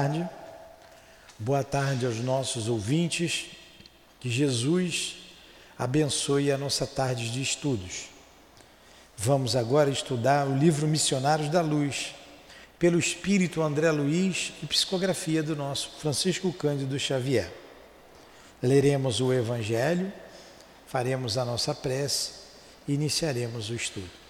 tarde. Boa tarde aos nossos ouvintes. Que Jesus abençoe a nossa tarde de estudos. Vamos agora estudar o livro Missionários da Luz, pelo espírito André Luiz e psicografia do nosso Francisco Cândido Xavier. Leremos o Evangelho, faremos a nossa prece e iniciaremos o estudo.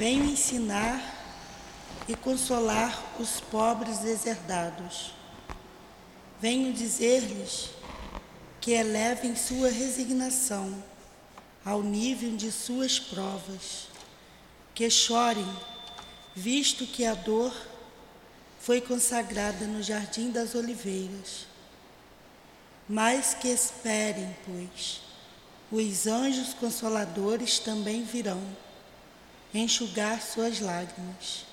Venho ensinar e consolar os pobres deserdados. Venho dizer-lhes que elevem sua resignação ao nível de suas provas, que chorem, visto que a dor foi consagrada no jardim das oliveiras. Mas que esperem, pois, os anjos consoladores também virão enxugar suas lágrimas.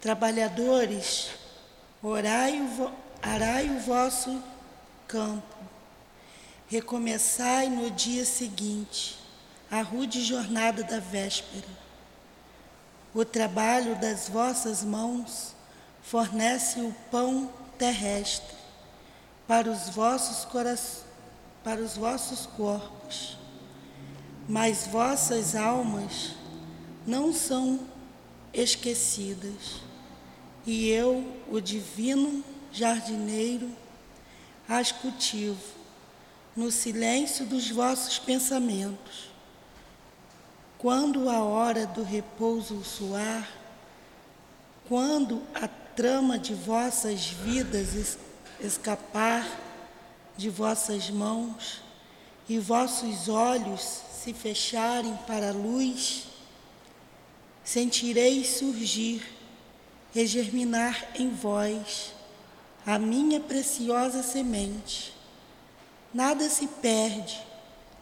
Trabalhadores, orai o, arai o vosso campo, recomeçai no dia seguinte a rude jornada da véspera. O trabalho das vossas mãos fornece o pão terrestre para os vossos corações, para os vossos corpos. Mas vossas almas não são esquecidas, e eu, o divino jardineiro, as cultivo no silêncio dos vossos pensamentos. Quando a hora do repouso soar, quando a trama de vossas vidas escapar de vossas mãos e vossos olhos se fecharem para a luz, sentireis surgir, regerminar em vós a minha preciosa semente. Nada se perde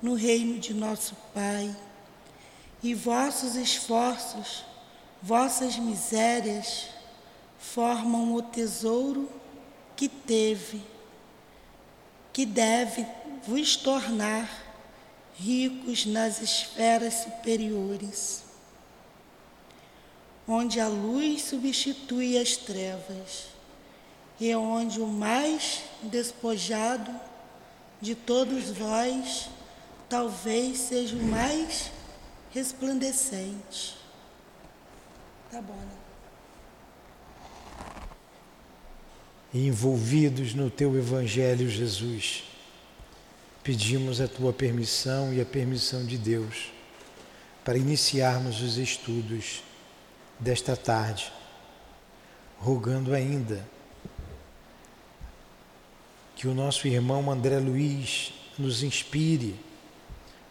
no reino de nosso Pai, e vossos esforços, vossas misérias, formam o tesouro que teve, que deve vos tornar ricos nas esferas superiores, onde a luz substitui as trevas e onde o mais despojado de todos vós talvez seja o mais resplandecente. Tá bom, né? Envolvidos no teu Evangelho, Jesus pedimos a tua permissão e a permissão de Deus para iniciarmos os estudos desta tarde, rogando ainda que o nosso irmão André Luiz nos inspire,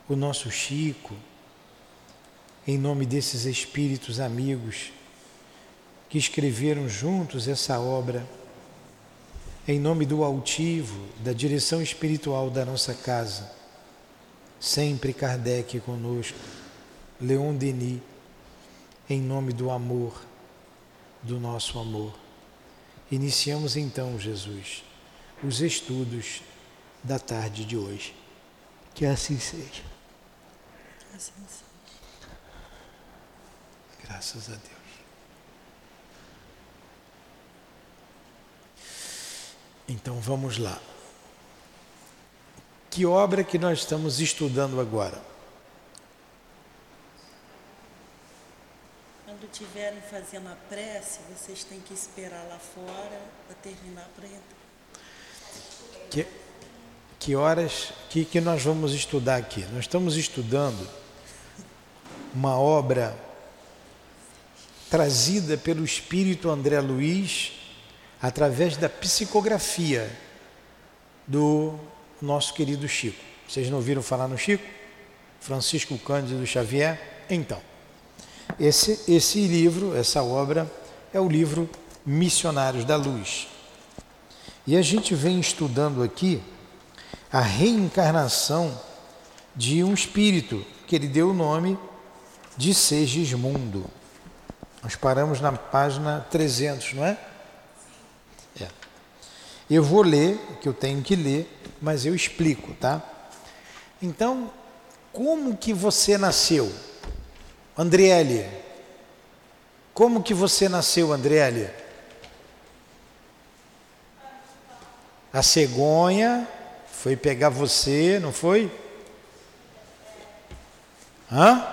o nosso Chico, em nome desses espíritos amigos que escreveram juntos essa obra em nome do altivo, da direção espiritual da nossa casa, sempre Kardec conosco, Leon Denis, em nome do amor, do nosso amor. Iniciamos então, Jesus, os estudos da tarde de hoje. Que assim seja. Assim seja. Graças a Deus. Então vamos lá. Que obra que nós estamos estudando agora? Quando estiverem fazendo a prece, vocês têm que esperar lá fora para terminar para entrar. Que, que horas que, que nós vamos estudar aqui? Nós estamos estudando uma obra trazida pelo espírito André Luiz através da psicografia do nosso querido Chico. Vocês não ouviram falar no Chico? Francisco Cândido Xavier? Então, esse, esse livro, essa obra, é o livro Missionários da Luz. E a gente vem estudando aqui a reencarnação de um espírito que ele deu o nome de Segismundo. Nós paramos na página 300, não é? É. Eu vou ler que eu tenho que ler, mas eu explico, tá? Então, como que você nasceu? Andriele, como que você nasceu, Andriele? A cegonha foi pegar você, não foi? Hã?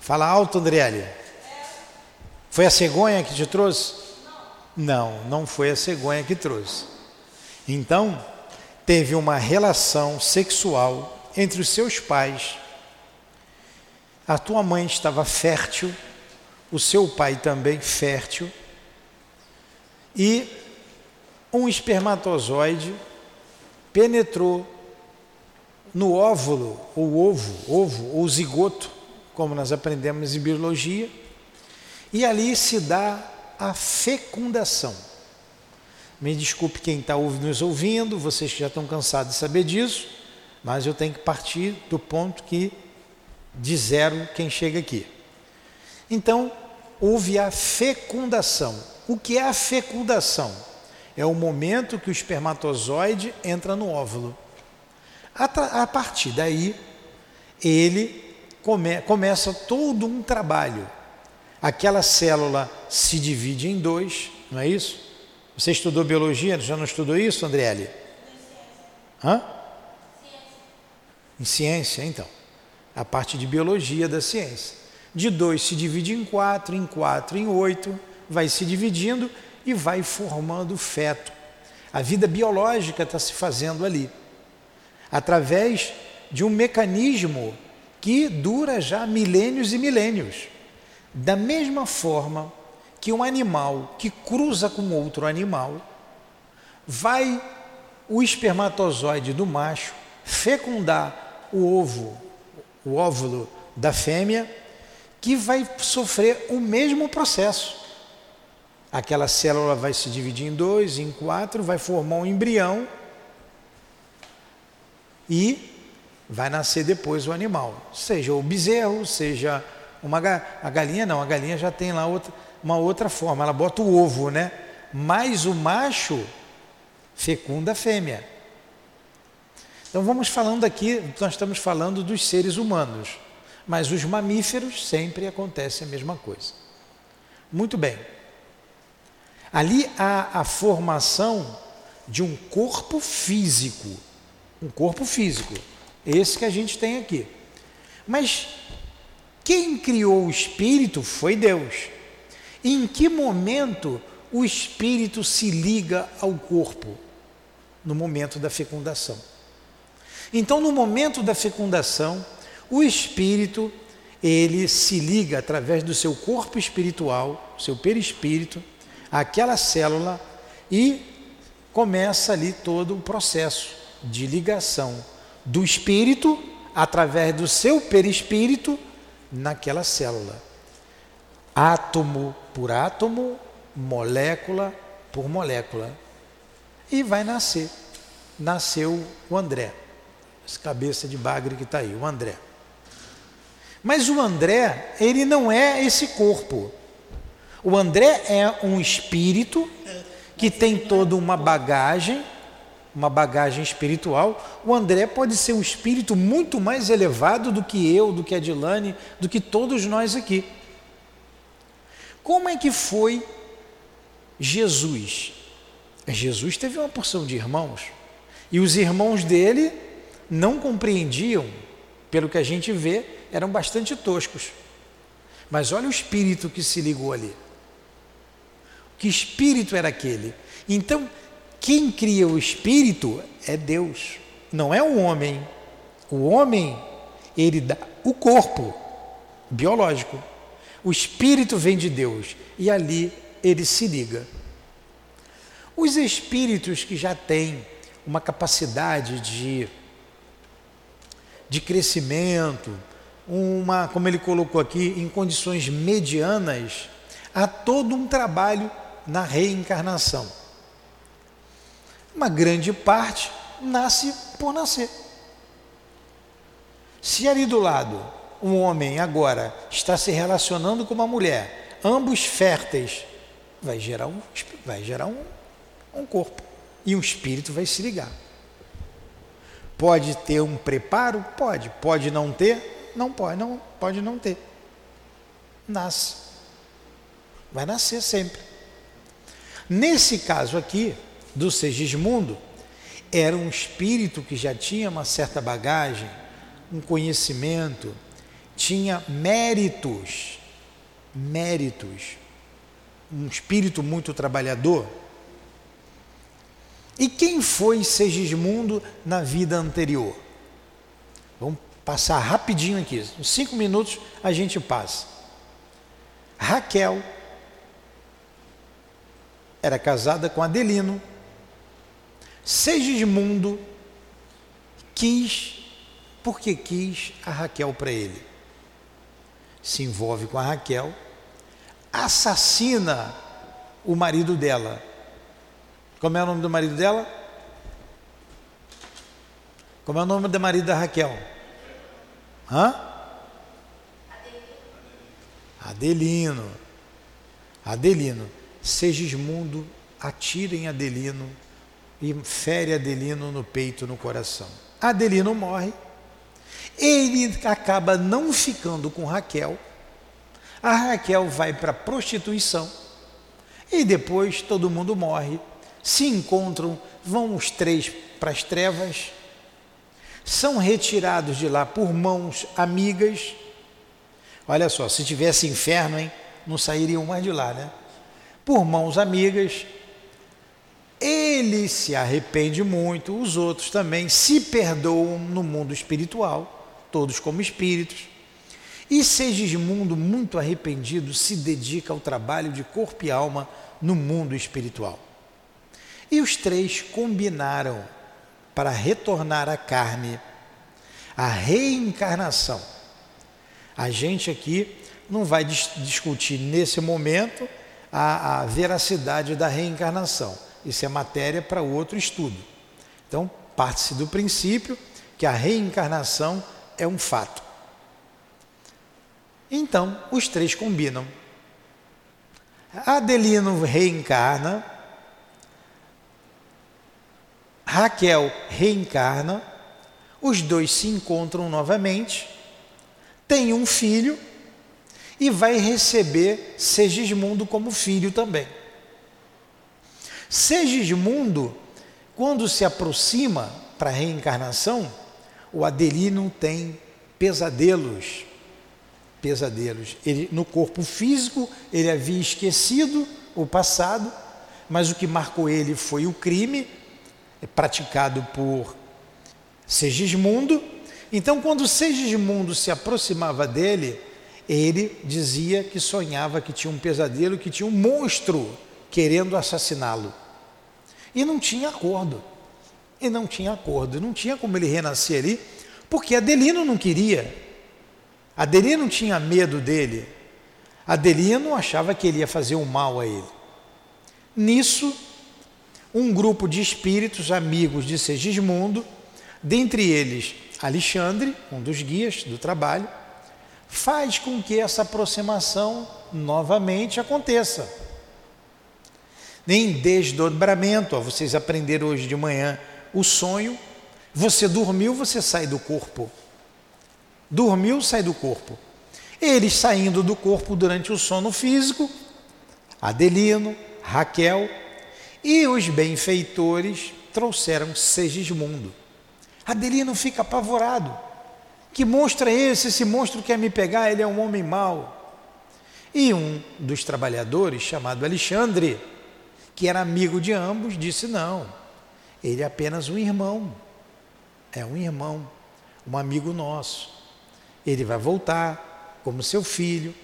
Fala alto, Andriele. Foi a cegonha que te trouxe? Não, não foi a cegonha que trouxe. Então, teve uma relação sexual entre os seus pais. A tua mãe estava fértil, o seu pai também fértil, e um espermatozoide penetrou no óvulo, ou ovo, ovo ou zigoto, como nós aprendemos em biologia, e ali se dá a fecundação. Me desculpe quem está nos ouvindo, vocês já estão cansados de saber disso, mas eu tenho que partir do ponto que de zero quem chega aqui. Então, houve a fecundação. O que é a fecundação? É o momento que o espermatozoide entra no óvulo. A, partir daí, ele come, começa todo um trabalho. Aquela célula se divide em dois, não é isso? Você estudou biologia, já não estudou isso, Andriele? Hã? Em ciência, então. A parte de biologia da ciência. De dois se divide em quatro, em quatro em oito, vai se dividindo e vai formando feto. A vida biológica está se fazendo ali através de um mecanismo que dura já milênios e milênios. Da mesma forma que um animal que cruza com outro animal, vai o espermatozoide do macho fecundar o ovo, o óvulo da fêmea, que vai sofrer o mesmo processo. Aquela célula vai se dividir em dois, em quatro, vai formar um embrião e vai nascer depois o animal, seja o bezerro, seja uma a galinha não, a galinha já tem lá outra, uma outra forma, ela bota o ovo, né? Mas o macho fecunda a fêmea. Então vamos falando aqui, nós estamos falando dos seres humanos, mas os mamíferos sempre acontece a mesma coisa. Muito bem. Ali há a formação de um corpo físico um corpo físico, esse que a gente tem aqui. Mas quem criou o espírito foi Deus. Em que momento o espírito se liga ao corpo? No momento da fecundação. Então, no momento da fecundação, o espírito ele se liga através do seu corpo espiritual, seu perispírito, àquela célula e começa ali todo o processo de ligação do espírito através do seu perispírito naquela célula. Átomo por átomo, molécula por molécula. E vai nascer. Nasceu o André. Essa cabeça de bagre que está aí, o André. Mas o André, ele não é esse corpo. O André é um espírito que tem toda uma bagagem uma bagagem espiritual, o André pode ser um espírito muito mais elevado do que eu, do que a Dilane, do que todos nós aqui. Como é que foi Jesus? Jesus teve uma porção de irmãos e os irmãos dele não compreendiam, pelo que a gente vê, eram bastante toscos. Mas olha o espírito que se ligou ali. Que espírito era aquele? Então, quem cria o espírito é Deus, não é o homem. O homem, ele dá o corpo biológico. O espírito vem de Deus e ali ele se liga. Os espíritos que já têm uma capacidade de, de crescimento, uma, como ele colocou aqui, em condições medianas, há todo um trabalho na reencarnação uma grande parte nasce por nascer. Se ali do lado um homem agora está se relacionando com uma mulher, ambos férteis, vai gerar um, vai gerar um, um corpo e um espírito vai se ligar. Pode ter um preparo? Pode. Pode não ter? Não pode, não pode não ter. Nasce. Vai nascer sempre. Nesse caso aqui, do Segismundo, era um espírito que já tinha uma certa bagagem, um conhecimento, tinha méritos, méritos, um espírito muito trabalhador. E quem foi Segismundo na vida anterior? Vamos passar rapidinho aqui, em cinco minutos a gente passa. Raquel era casada com Adelino. Segismundo quis, porque quis a Raquel para ele. Se envolve com a Raquel, assassina o marido dela. Como é o nome do marido dela? Como é o nome do marido da Raquel? Hã? Adelino. Adelino. Segismundo atira em Adelino e fere Adelino no peito, no coração. Adelino morre. Ele acaba não ficando com Raquel. A Raquel vai para prostituição. E depois todo mundo morre. Se encontram, vão os três para as trevas. São retirados de lá por mãos amigas. Olha só, se tivesse inferno, hein, não sairiam mais de lá, né? por mãos amigas. Ele se arrepende muito, os outros também se perdoam no mundo espiritual, todos como espíritos. E Segismundo, muito arrependido, se dedica ao trabalho de corpo e alma no mundo espiritual. E os três combinaram para retornar à carne, a reencarnação. A gente aqui não vai dis discutir nesse momento a, a veracidade da reencarnação. Isso é matéria para outro estudo. Então, parte-se do princípio que a reencarnação é um fato. Então, os três combinam. Adelino reencarna, Raquel reencarna, os dois se encontram novamente, têm um filho e vai receber Segismundo como filho também. Segismundo, quando se aproxima para a reencarnação, o Adelino tem pesadelos. Pesadelos. Ele, no corpo físico, ele havia esquecido o passado, mas o que marcou ele foi o crime praticado por Segismundo. Então, quando Segismundo se aproximava dele, ele dizia que sonhava que tinha um pesadelo, que tinha um monstro querendo assassiná-lo. E não tinha acordo. E não tinha acordo. Não tinha como ele renascer ali, porque Adelino não queria. Adelino tinha medo dele. Adelino achava que ele ia fazer um mal a ele. Nisso, um grupo de espíritos amigos de Segismundo, dentre eles Alexandre, um dos guias do trabalho, faz com que essa aproximação novamente aconteça. Nem desdobramento, ó, vocês aprenderam hoje de manhã o sonho. Você dormiu, você sai do corpo. Dormiu, sai do corpo. Eles saindo do corpo durante o sono físico, Adelino, Raquel e os benfeitores trouxeram Segismundo. Adelino fica apavorado. Que monstro é esse? Esse monstro quer me pegar, ele é um homem mau. E um dos trabalhadores, chamado Alexandre, que era amigo de ambos, disse: Não, ele é apenas um irmão. É um irmão, um amigo nosso. Ele vai voltar como seu filho.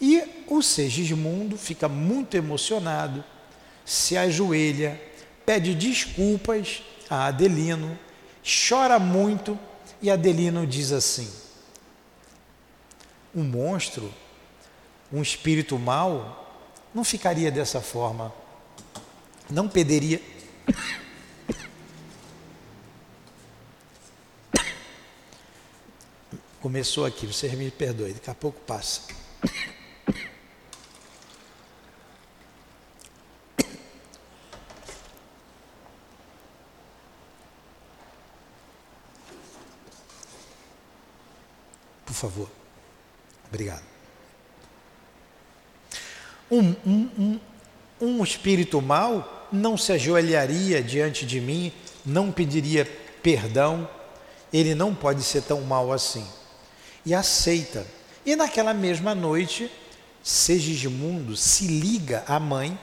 E o Segismundo fica muito emocionado, se ajoelha, pede desculpas a Adelino, chora muito e Adelino diz assim: um monstro, um espírito mau, não ficaria dessa forma, não pediria. Começou aqui, vocês me perdoem, daqui a pouco passa. Favor. Obrigado. Um, um, um, um espírito mau não se ajoelharia diante de mim, não pediria perdão, ele não pode ser tão mau assim. E aceita. E naquela mesma noite, Segismundo se liga à mãe,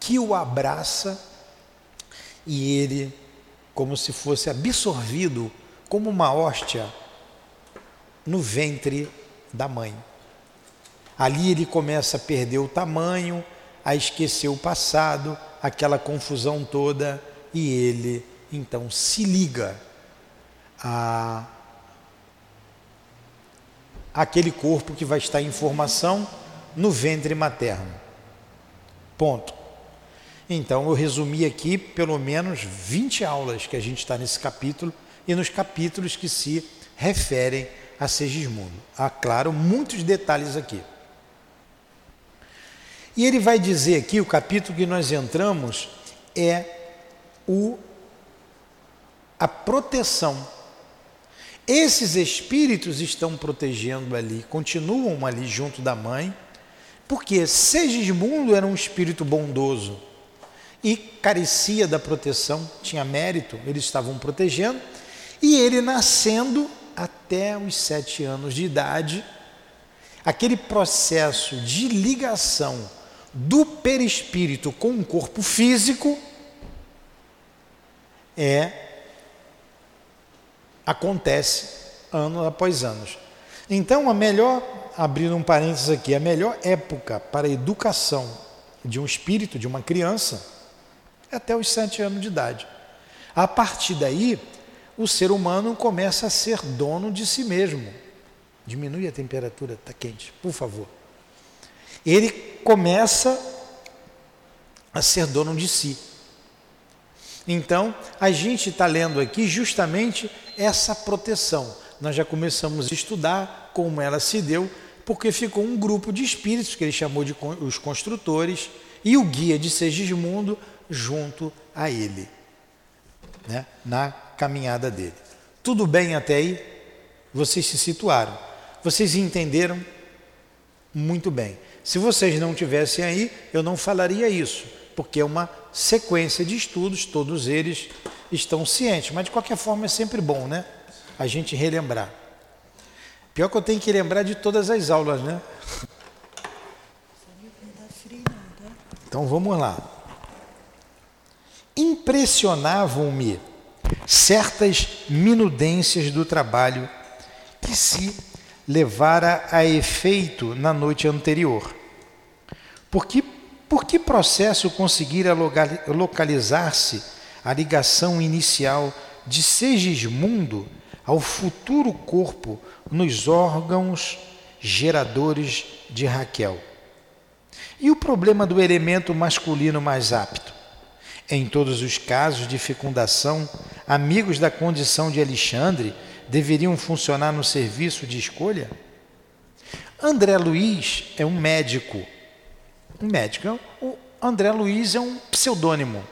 que o abraça, e ele, como se fosse absorvido como uma hóstia no ventre da mãe. Ali ele começa a perder o tamanho, a esquecer o passado, aquela confusão toda, e ele então se liga a aquele corpo que vai estar em formação no ventre materno. Ponto. Então eu resumi aqui pelo menos 20 aulas que a gente está nesse capítulo e nos capítulos que se referem a Segismundo. Há, claro, muitos detalhes aqui. E ele vai dizer aqui, o capítulo que nós entramos é o a proteção. Esses espíritos estão protegendo ali, continuam ali junto da mãe, porque Segismundo era um espírito bondoso e carecia da proteção, tinha mérito, eles estavam protegendo, e ele nascendo até os sete anos de idade, aquele processo de ligação do perispírito com o corpo físico é acontece ano após anos. Então, a melhor, abrindo um parênteses aqui, a melhor época para a educação de um espírito, de uma criança, é até os sete anos de idade. A partir daí, o ser humano começa a ser dono de si mesmo. Diminui a temperatura, está quente, por favor ele começa a ser dono de si. Então, a gente está lendo aqui justamente essa proteção. Nós já começamos a estudar como ela se deu, porque ficou um grupo de espíritos, que ele chamou de os construtores, e o guia de Segismundo junto a ele, né? na caminhada dele. Tudo bem até aí? Vocês se situaram. Vocês entenderam? Muito bem. Se vocês não tivessem aí, eu não falaria isso, porque é uma sequência de estudos, todos eles estão cientes, mas de qualquer forma é sempre bom, né? A gente relembrar. Pior que eu tenho que lembrar de todas as aulas, né? Então vamos lá. Impressionavam-me certas minudências do trabalho que se levara a efeito na noite anterior. Por que, por que processo conseguira localizar-se a ligação inicial de Segismundo ao futuro corpo nos órgãos geradores de Raquel? E o problema do elemento masculino mais apto? Em todos os casos de fecundação, amigos da condição de Alexandre deveriam funcionar no serviço de escolha? André Luiz é um médico um médico. O André Luiz é um pseudônimo.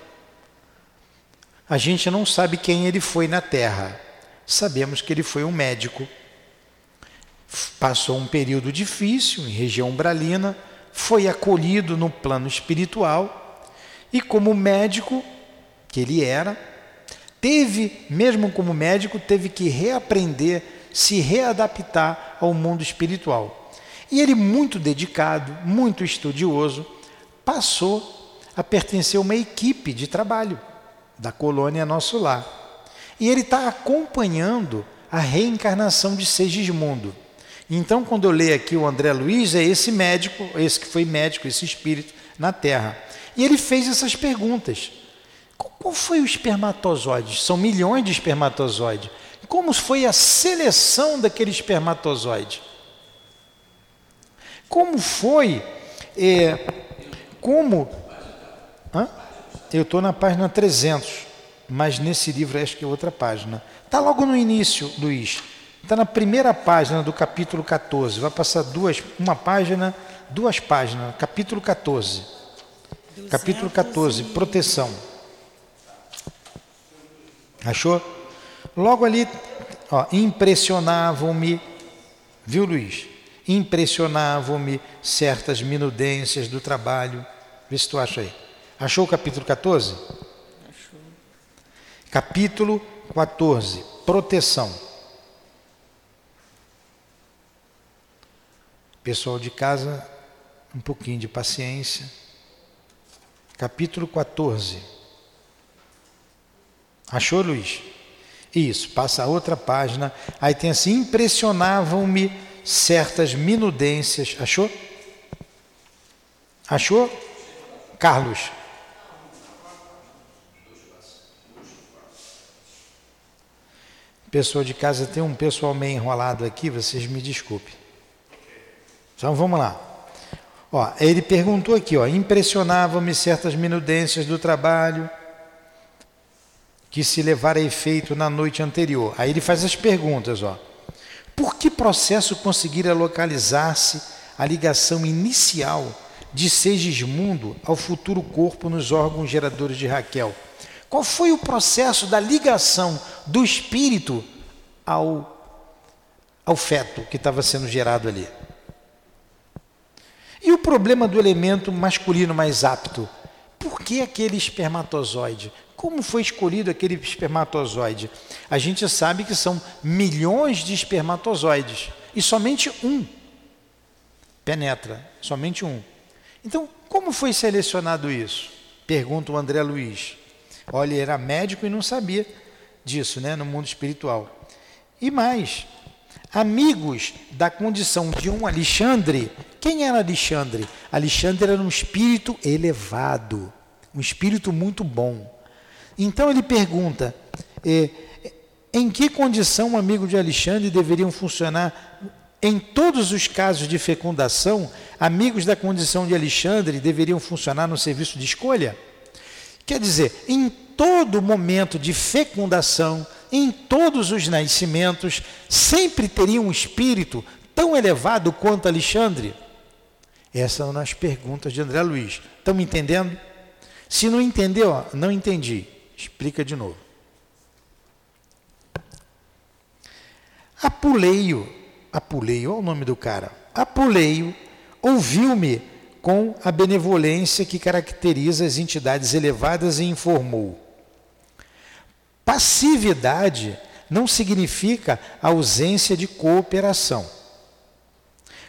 A gente não sabe quem ele foi na Terra. Sabemos que ele foi um médico. Passou um período difícil em região umbralina, foi acolhido no plano espiritual e, como médico que ele era, teve, mesmo como médico, teve que reaprender, se readaptar ao mundo espiritual. E ele, muito dedicado, muito estudioso, passou a pertencer a uma equipe de trabalho da colônia Nosso Lar. E ele está acompanhando a reencarnação de Segismundo. Então, quando eu leio aqui o André Luiz, é esse médico, esse que foi médico, esse espírito na Terra. E ele fez essas perguntas. Qual foi o espermatozoide? São milhões de espermatozoides. Como foi a seleção daquele espermatozoide? Como foi? É, como? Hã? Eu estou na página 300, mas nesse livro acho que é outra página. Está logo no início, Luiz. Está na primeira página do capítulo 14. Vai passar duas, uma página, duas páginas. Capítulo 14. Capítulo 14, proteção. Achou? Logo ali, impressionavam-me, viu Luiz? Impressionavam-me certas minudências do trabalho. Vê se tu acha aí. Achou o capítulo 14? Achou. Capítulo 14, proteção. Pessoal de casa, um pouquinho de paciência. Capítulo 14. Achou, Luiz? Isso, passa a outra página. Aí tem assim: impressionavam-me certas minudências. Achou? Achou? Carlos. Pessoal de casa, tem um pessoal meio enrolado aqui, vocês me desculpem. Então vamos lá. Ó, ele perguntou aqui, ó, impressionavam-me certas minudências do trabalho que se levara a efeito na noite anterior. Aí ele faz as perguntas, ó. Por que processo conseguira localizar-se a ligação inicial de Segismundo ao futuro corpo nos órgãos geradores de Raquel? Qual foi o processo da ligação do espírito ao, ao feto que estava sendo gerado ali? E o problema do elemento masculino mais apto? Por que aquele espermatozoide? Como foi escolhido aquele espermatozoide? A gente sabe que são milhões de espermatozoides e somente um penetra, somente um. Então, como foi selecionado isso? Pergunta o André Luiz. Olha, ele era médico e não sabia disso, né, no mundo espiritual. E mais, amigos da condição de um Alexandre. Quem era Alexandre? Alexandre era um espírito elevado, um espírito muito bom. Então ele pergunta: eh, em que condição um amigo de Alexandre deveriam funcionar? Em todos os casos de fecundação, amigos da condição de Alexandre deveriam funcionar no serviço de escolha? Quer dizer, em todo momento de fecundação, em todos os nascimentos, sempre teria um espírito tão elevado quanto Alexandre? Essas são as perguntas de André Luiz. Estão me entendendo? Se não entendeu, não entendi. Explica de novo. Apuleio, Apuleio, olha o nome do cara. Apuleio ouviu-me com a benevolência que caracteriza as entidades elevadas e informou: Passividade não significa ausência de cooperação.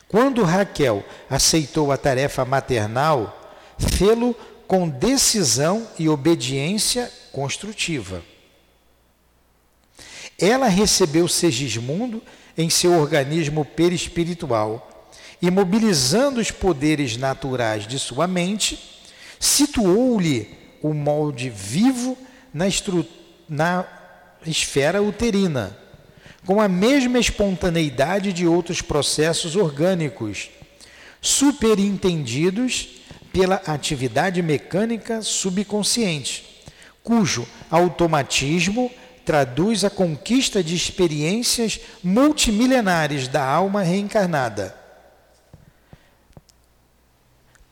Quando Raquel aceitou a tarefa maternal, fê-lo com decisão e obediência construtiva. Ela recebeu Segismundo em seu organismo perispiritual e, mobilizando os poderes naturais de sua mente, situou-lhe o molde vivo na estrutura na esfera uterina, com a mesma espontaneidade de outros processos orgânicos, superintendidos pela atividade mecânica subconsciente, cujo automatismo traduz a conquista de experiências multimilenares da alma reencarnada.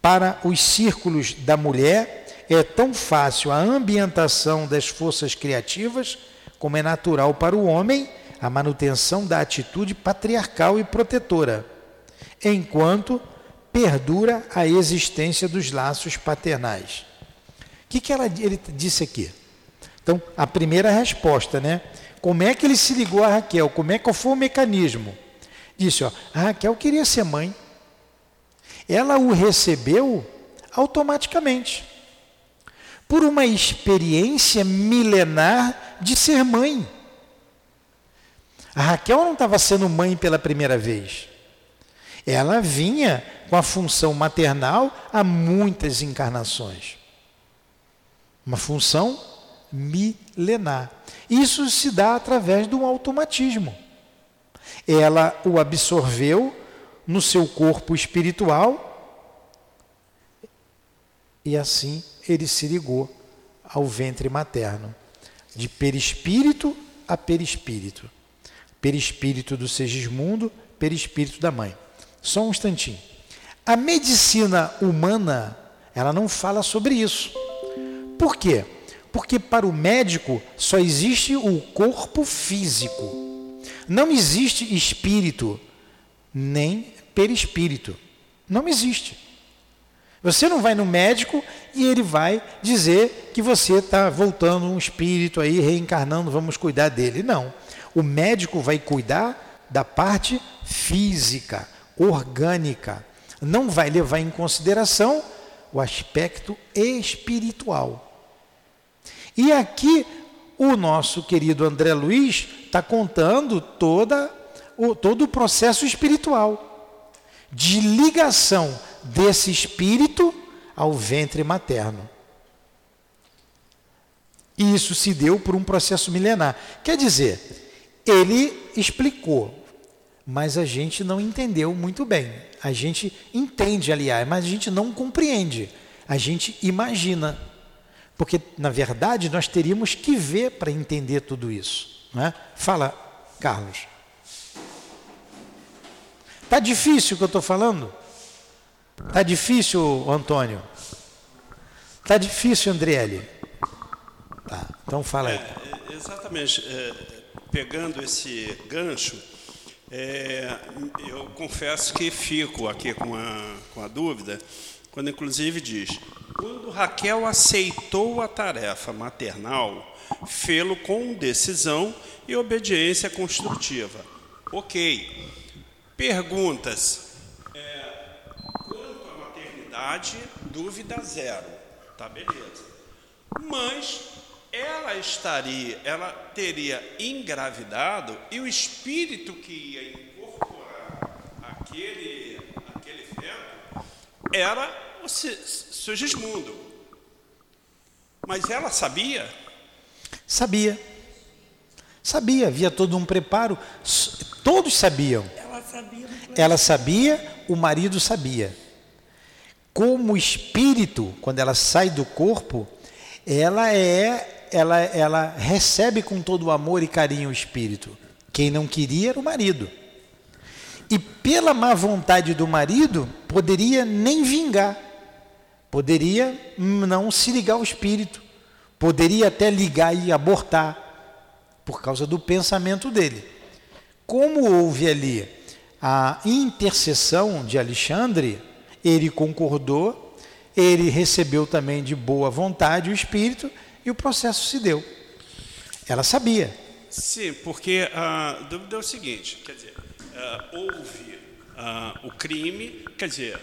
Para os círculos da mulher, é tão fácil a ambientação das forças criativas, como é natural para o homem a manutenção da atitude patriarcal e protetora, enquanto perdura a existência dos laços paternais. O que, que ela, ele disse aqui? Então, a primeira resposta, né? Como é que ele se ligou a Raquel? Como é que foi o mecanismo? Disse, ó, a Raquel queria ser mãe. Ela o recebeu automaticamente por uma experiência milenar de ser mãe. A Raquel não estava sendo mãe pela primeira vez. Ela vinha com a função maternal há muitas encarnações. Uma função milenar. Isso se dá através de um automatismo. Ela o absorveu no seu corpo espiritual e assim ele se ligou ao ventre materno, de perispírito a perispírito. perispírito do Segismundo, perispírito da mãe. Só um instantinho. A medicina humana, ela não fala sobre isso. Por quê? Porque para o médico só existe o corpo físico. Não existe espírito, nem perispírito. Não existe. Você não vai no médico e ele vai dizer que você está voltando um espírito aí, reencarnando, vamos cuidar dele. Não. O médico vai cuidar da parte física, orgânica não vai levar em consideração o aspecto espiritual. E aqui o nosso querido André Luiz está contando toda, o, todo o processo espiritual de ligação desse espírito ao ventre materno. E isso se deu por um processo milenar. Quer dizer, ele explicou, mas a gente não entendeu muito bem. A gente entende, aliás, mas a gente não compreende. A gente imagina. Porque, na verdade, nós teríamos que ver para entender tudo isso. Não é? Fala, Carlos. Está difícil o que eu estou falando? Está difícil, Antônio? Está difícil, Andriele? Tá, então fala aí. É, exatamente. É, pegando esse gancho, é, eu confesso que fico aqui com a, com a dúvida, quando inclusive diz: quando Raquel aceitou a tarefa maternal, fê-lo com decisão e obediência construtiva. Ok. Perguntas. Maternidade, dúvida zero. Tá beleza. Mas ela estaria, ela teria engravidado e o espírito que ia incorporar aquele, aquele feto era o Sigismundo. Mas ela sabia? Sabia. Sabia, havia todo um preparo. Todos sabiam. Ela sabia. Ela sabia, o marido sabia. Como espírito, quando ela sai do corpo, ela é ela, ela recebe com todo o amor e carinho o espírito. Quem não queria era o marido. E pela má vontade do marido, poderia nem vingar, poderia não se ligar ao espírito, poderia até ligar e abortar, por causa do pensamento dele. Como houve ali a intercessão de Alexandre, ele concordou, ele recebeu também de boa vontade o espírito e o processo se deu. Ela sabia. Sim, porque a dúvida é o seguinte: quer dizer, uh, houve uh, o crime, quer dizer,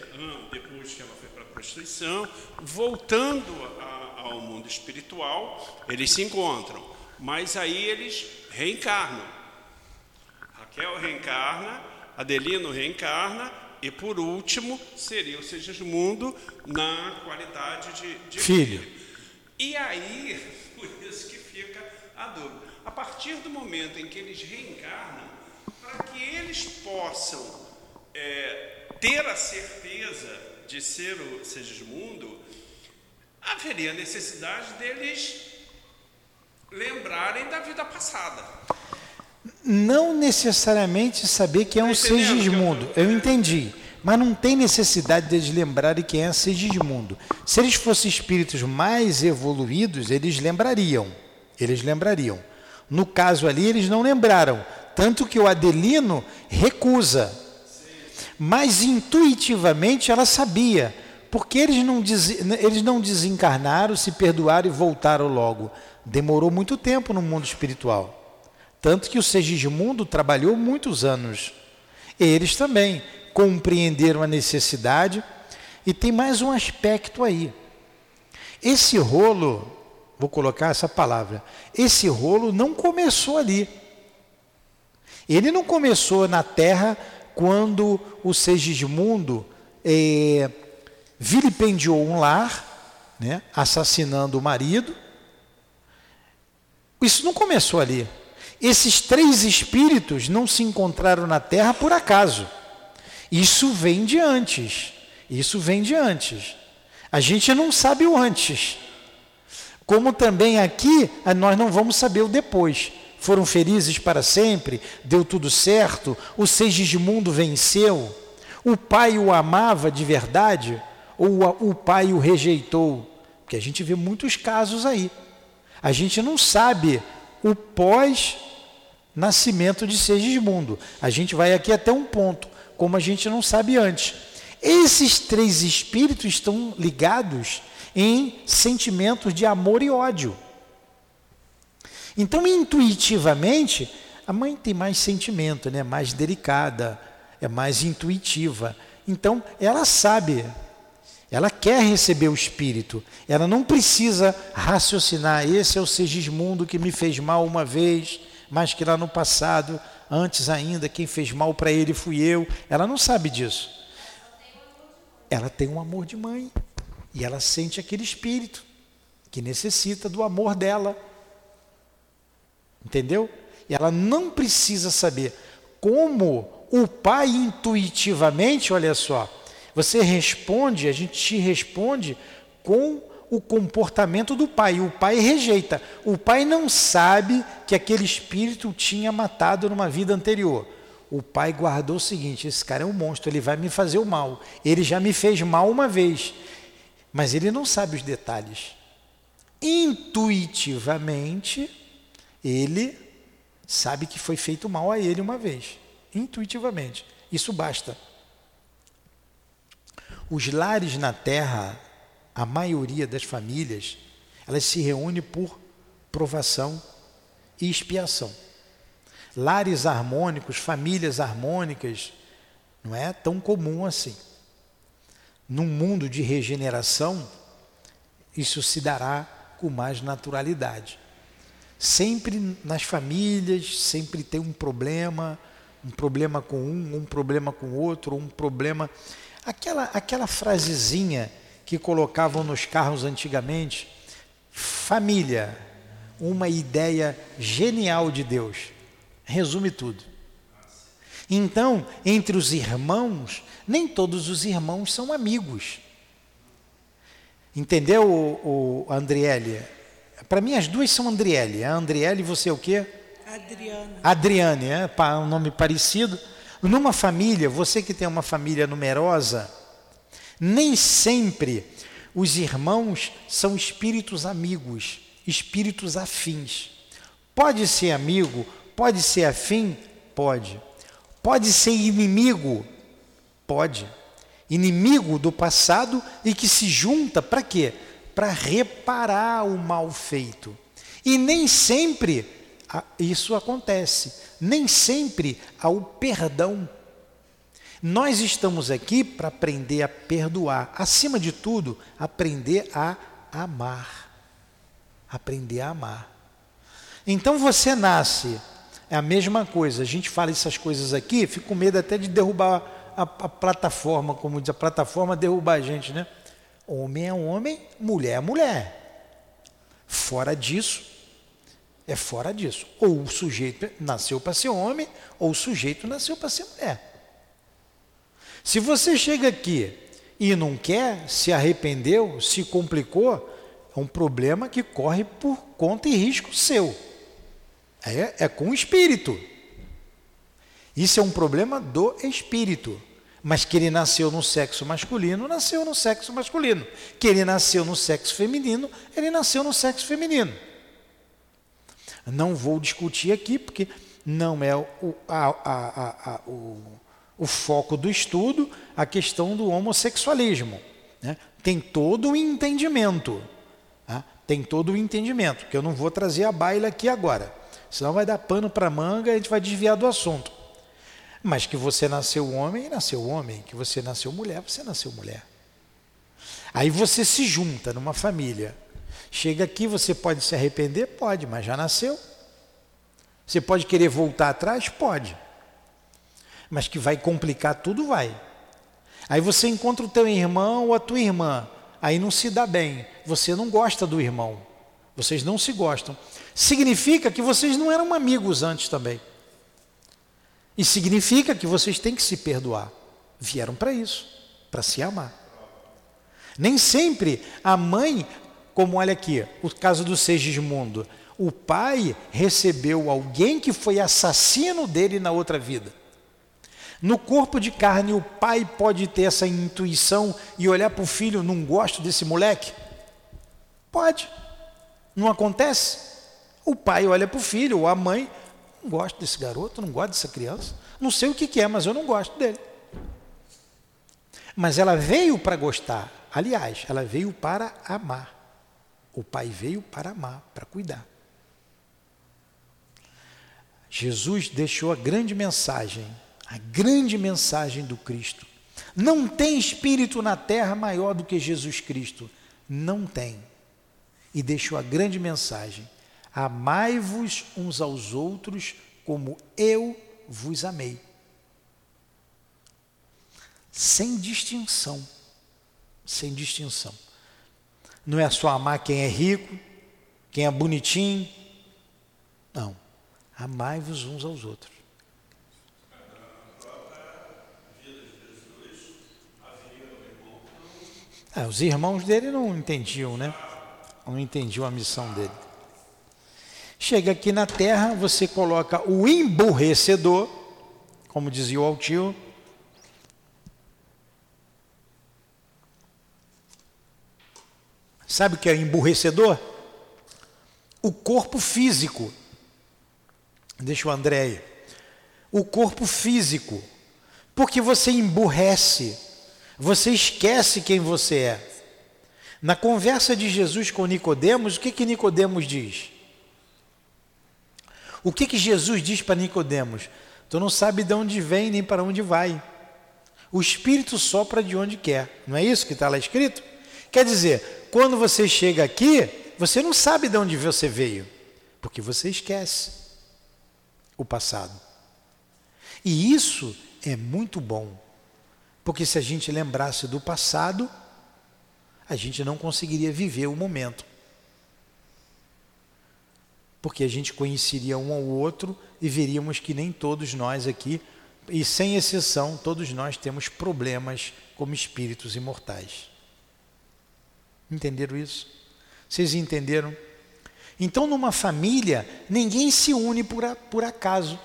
depois que ela foi para a prostituição, voltando ao mundo espiritual, eles se encontram, mas aí eles reencarnam. Raquel reencarna, Adelino reencarna, e por último seria o Segismundo na qualidade de, de filho. filho. E aí, por isso que fica a dúvida. A partir do momento em que eles reencarnam, para que eles possam é, ter a certeza de ser o Segismundo, haveria necessidade deles lembrarem da vida passada. Não necessariamente saber que é um Segismundo. Eu entendi. Mas não tem necessidade deles lembrarem quem é Sigismundo. Se eles fossem espíritos mais evoluídos, eles lembrariam. Eles lembrariam. No caso ali, eles não lembraram. Tanto que o Adelino recusa. Mas intuitivamente ela sabia. Porque eles não, eles não desencarnaram, se perdoaram e voltaram logo. Demorou muito tempo no mundo espiritual. Tanto que o Segismundo trabalhou muitos anos. Eles também compreenderam a necessidade. E tem mais um aspecto aí. Esse rolo, vou colocar essa palavra, esse rolo não começou ali. Ele não começou na terra quando o Segismundo é, vilipendiou um lar, né, assassinando o marido. Isso não começou ali. Esses três espíritos não se encontraram na terra por acaso. Isso vem de antes. Isso vem de antes. A gente não sabe o antes. Como também aqui, nós não vamos saber o depois. foram felizes para sempre, deu tudo certo, o Segismundo venceu, o pai o amava de verdade ou o pai o rejeitou? Porque a gente vê muitos casos aí. A gente não sabe o pós-nascimento de Segismundo. A gente vai aqui até um ponto, como a gente não sabe antes. Esses três espíritos estão ligados em sentimentos de amor e ódio. Então, intuitivamente, a mãe tem mais sentimento, né? mais delicada, é mais intuitiva. Então, ela sabe, ela quer receber o Espírito, ela não precisa raciocinar. Esse é o Segismundo que me fez mal uma vez, mas que lá no passado, antes ainda, quem fez mal para ele fui eu. Ela não sabe disso. Ela tem um amor de mãe e ela sente aquele espírito que necessita do amor dela. Entendeu? E ela não precisa saber como o pai intuitivamente, olha só, você responde, a gente te responde com o comportamento do pai. O pai rejeita. O pai não sabe que aquele espírito tinha matado numa vida anterior. O pai guardou o seguinte: esse cara é um monstro, ele vai me fazer o mal. Ele já me fez mal uma vez, mas ele não sabe os detalhes. Intuitivamente, ele sabe que foi feito mal a ele uma vez. Intuitivamente. Isso basta. Os lares na terra, a maioria das famílias, elas se reúnem por provação e expiação. Lares harmônicos, famílias harmônicas, não é tão comum assim. Num mundo de regeneração, isso se dará com mais naturalidade. Sempre nas famílias, sempre tem um problema, um problema com um, um problema com outro, um problema. Aquela, aquela frasezinha que colocavam nos carros antigamente, família, uma ideia genial de Deus, resume tudo. Então, entre os irmãos, nem todos os irmãos são amigos. Entendeu, o, o Andriele? Para mim, as duas são Andriele. A Andriele, você é o quê? Adriana. Adriane, é um nome parecido. Numa família, você que tem uma família numerosa, nem sempre os irmãos são espíritos amigos, espíritos afins. Pode ser amigo, pode ser afim? Pode. Pode ser inimigo? Pode. Inimigo do passado e que se junta para quê? Para reparar o mal feito. E nem sempre isso acontece. Nem sempre há o perdão. Nós estamos aqui para aprender a perdoar. Acima de tudo, aprender a amar. Aprender a amar. Então você nasce, é a mesma coisa. A gente fala essas coisas aqui, fico com medo até de derrubar a, a plataforma, como diz a plataforma, derrubar a gente, né? Homem é homem, mulher é mulher. Fora disso, é fora disso. Ou o sujeito nasceu para ser homem, ou o sujeito nasceu para ser mulher. Se você chega aqui e não quer, se arrependeu, se complicou, é um problema que corre por conta e risco seu. É, é com o espírito. Isso é um problema do espírito. Mas que ele nasceu no sexo masculino, nasceu no sexo masculino. Que ele nasceu no sexo feminino, ele nasceu no sexo feminino. Não vou discutir aqui, porque não é o, a, a, a, o, o foco do estudo a questão do homossexualismo. Né? Tem todo o entendimento. Tá? Tem todo o entendimento, que eu não vou trazer a baila aqui agora. Senão vai dar pano para manga e a gente vai desviar do assunto. Mas que você nasceu homem, nasceu homem. Que você nasceu mulher, você nasceu mulher. Aí você se junta numa família Chega aqui, você pode se arrepender? Pode, mas já nasceu. Você pode querer voltar atrás? Pode. Mas que vai complicar tudo, vai. Aí você encontra o teu irmão ou a tua irmã, aí não se dá bem. Você não gosta do irmão. Vocês não se gostam. Significa que vocês não eram amigos antes também. E significa que vocês têm que se perdoar. Vieram para isso, para se amar. Nem sempre a mãe como olha aqui, o caso do Segismundo. O pai recebeu alguém que foi assassino dele na outra vida. No corpo de carne, o pai pode ter essa intuição e olhar para o filho, não gosto desse moleque? Pode. Não acontece? O pai olha para o filho, ou a mãe, não gosto desse garoto, não gosto dessa criança. Não sei o que, que é, mas eu não gosto dele. Mas ela veio para gostar. Aliás, ela veio para amar. O pai veio para amar, para cuidar. Jesus deixou a grande mensagem a grande mensagem do Cristo. Não tem espírito na terra maior do que Jesus Cristo. Não tem. E deixou a grande mensagem: amai-vos uns aos outros como eu vos amei. Sem distinção. Sem distinção. Não é só amar quem é rico, quem é bonitinho. Não. Amai-vos uns aos outros. É, os irmãos dele não entendiam, né? Não entendiam a missão dele. Chega aqui na terra, você coloca o emburrecedor, como dizia o Altio. Sabe o que é emburrecedor? O corpo físico. Deixa o André aí. O corpo físico. Porque você emburrece você esquece quem você é. Na conversa de Jesus com Nicodemos, o que que Nicodemos diz? O que que Jesus diz para Nicodemos? Tu não sabe de onde vem nem para onde vai. O Espírito sopra de onde quer. Não é isso que está lá escrito? Quer dizer, quando você chega aqui, você não sabe de onde você veio, porque você esquece o passado. E isso é muito bom. Porque se a gente lembrasse do passado, a gente não conseguiria viver o momento. Porque a gente conheceria um ao outro e veríamos que nem todos nós aqui, e sem exceção, todos nós temos problemas como espíritos imortais. Entenderam isso? Vocês entenderam? Então, numa família, ninguém se une por, por acaso.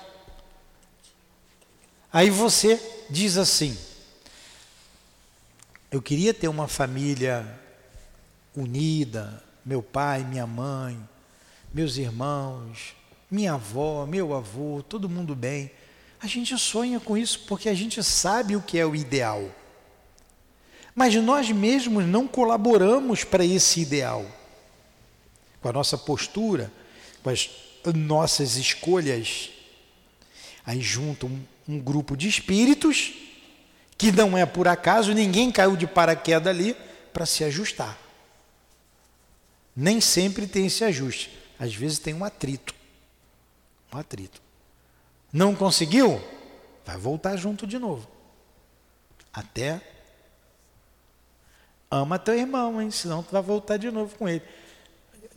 Aí você diz assim: eu queria ter uma família unida, meu pai, minha mãe, meus irmãos, minha avó, meu avô, todo mundo bem. A gente sonha com isso porque a gente sabe o que é o ideal. Mas nós mesmos não colaboramos para esse ideal. Com a nossa postura, com as nossas escolhas. Aí junta um, um grupo de espíritos que não é por acaso, ninguém caiu de paraquedas ali para se ajustar. Nem sempre tem esse ajuste, às vezes tem um atrito. Um atrito. Não conseguiu? Vai voltar junto de novo. Até ama teu irmão, hein? Senão tu vai voltar de novo com ele.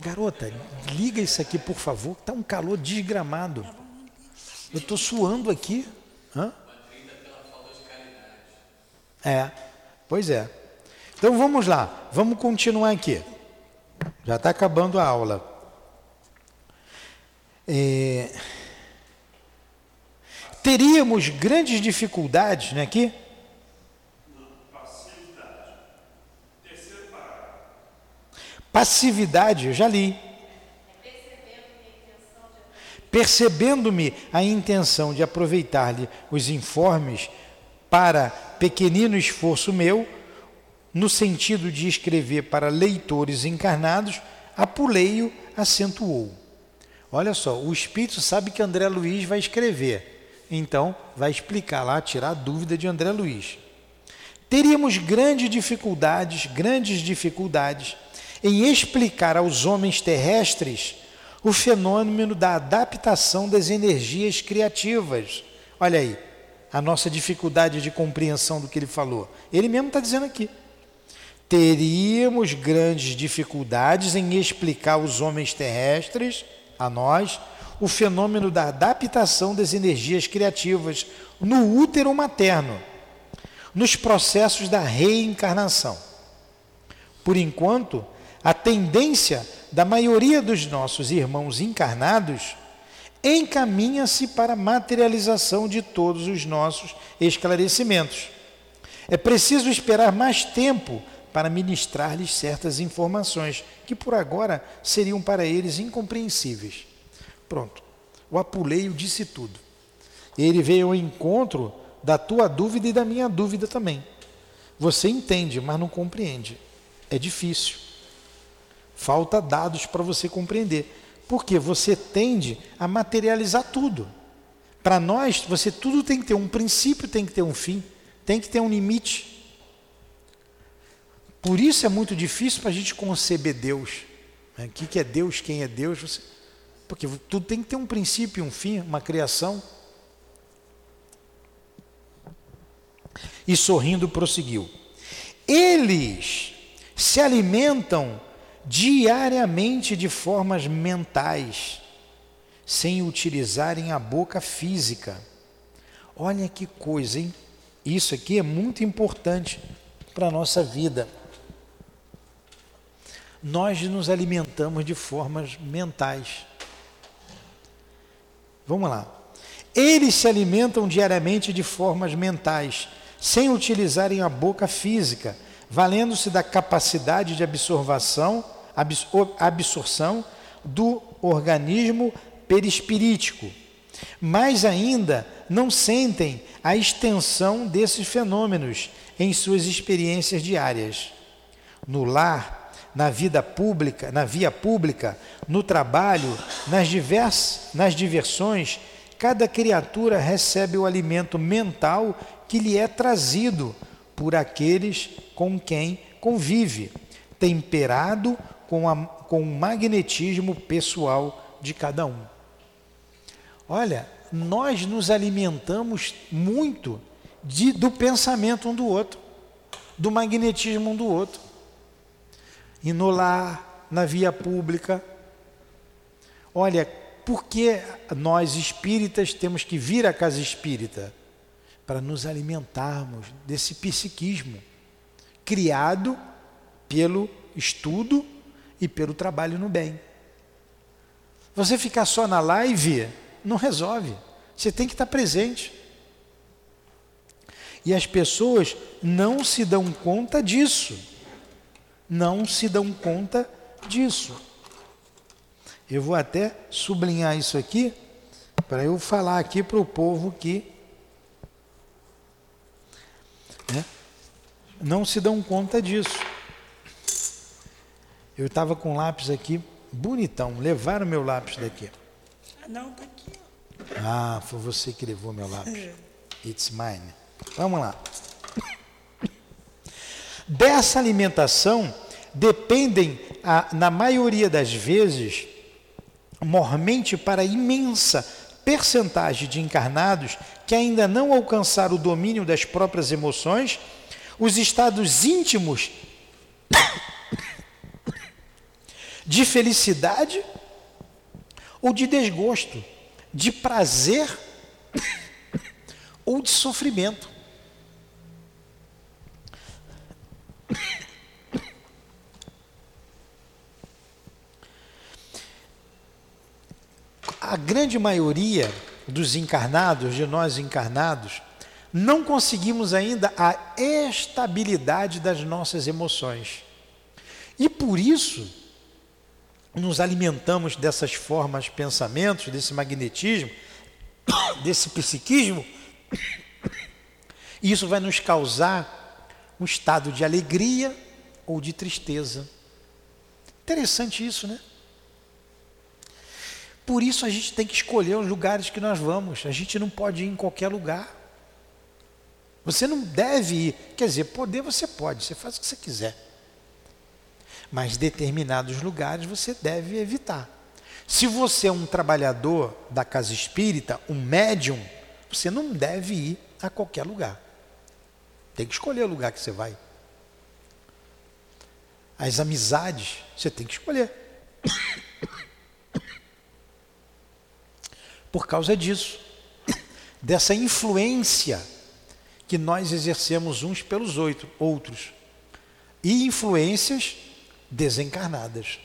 Garota, liga isso aqui, por favor. Tá um calor desgramado. Eu estou suando aqui. Hã? É, pois é. Então vamos lá, vamos continuar aqui. Já está acabando a aula. É... Teríamos grandes dificuldades, né, aqui? Passividade. Eu já li. Percebendo-me a intenção de aproveitar-lhe os informes para pequenino esforço meu, no sentido de escrever para leitores encarnados, Apuleio acentuou. Olha só, o Espírito sabe que André Luiz vai escrever, então vai explicar lá, tirar a dúvida de André Luiz. Teríamos grandes dificuldades, grandes dificuldades em explicar aos homens terrestres o fenômeno da adaptação das energias criativas. Olha aí, a nossa dificuldade de compreensão do que ele falou. Ele mesmo está dizendo aqui. Teríamos grandes dificuldades em explicar aos homens terrestres, a nós, o fenômeno da adaptação das energias criativas no útero materno, nos processos da reencarnação. Por enquanto, a tendência da maioria dos nossos irmãos encarnados encaminha-se para a materialização de todos os nossos esclarecimentos. É preciso esperar mais tempo para ministrar-lhes certas informações que por agora seriam para eles incompreensíveis. Pronto, o apuleio disse tudo. Ele veio ao encontro da tua dúvida e da minha dúvida também. Você entende, mas não compreende. É difícil. Falta dados para você compreender. Porque você tende a materializar tudo. Para nós, você tudo tem que ter um princípio, tem que ter um fim, tem que ter um limite. Por isso é muito difícil para a gente conceber Deus. O que é Deus? Quem é Deus? Você... Porque tudo tem que ter um princípio, um fim, uma criação. E sorrindo prosseguiu: Eles se alimentam diariamente de formas mentais, sem utilizarem a boca física. Olha que coisa, hein? Isso aqui é muito importante para a nossa vida nós nos alimentamos de formas mentais. Vamos lá. Eles se alimentam diariamente de formas mentais, sem utilizarem a boca física, valendo-se da capacidade de absorção, absorção do organismo perispirítico. Mais ainda, não sentem a extensão desses fenômenos em suas experiências diárias. No lar, na vida pública, na via pública, no trabalho, nas, divers, nas diversões, cada criatura recebe o alimento mental que lhe é trazido por aqueles com quem convive, temperado com, a, com o magnetismo pessoal de cada um. Olha, nós nos alimentamos muito de, do pensamento um do outro, do magnetismo um do outro e no lar, na via pública. Olha, por que nós espíritas temos que vir à casa espírita? Para nos alimentarmos desse psiquismo criado pelo estudo e pelo trabalho no bem. Você ficar só na live não resolve. Você tem que estar presente. E as pessoas não se dão conta disso não se dão conta disso. Eu vou até sublinhar isso aqui, para eu falar aqui para o povo que né, não se dão conta disso. Eu estava com lápis aqui, bonitão, levaram meu lápis daqui. Ah, não, está aqui. Ah, foi você que levou meu lápis. É. It's mine. Vamos lá. Dessa alimentação dependem, na maioria das vezes, mormente para a imensa percentagem de encarnados que ainda não alcançaram o domínio das próprias emoções, os estados íntimos de felicidade ou de desgosto, de prazer ou de sofrimento. A grande maioria dos encarnados, de nós encarnados, não conseguimos ainda a estabilidade das nossas emoções. E por isso, nos alimentamos dessas formas, pensamentos, desse magnetismo, desse psiquismo, e isso vai nos causar um estado de alegria ou de tristeza. Interessante isso, né? Por isso a gente tem que escolher os lugares que nós vamos. A gente não pode ir em qualquer lugar. Você não deve ir. Quer dizer, poder você pode, você faz o que você quiser. Mas determinados lugares você deve evitar. Se você é um trabalhador da casa espírita, um médium, você não deve ir a qualquer lugar. Tem que escolher o lugar que você vai. As amizades, você tem que escolher. por causa disso, dessa influência que nós exercemos uns pelos outros e influências desencarnadas.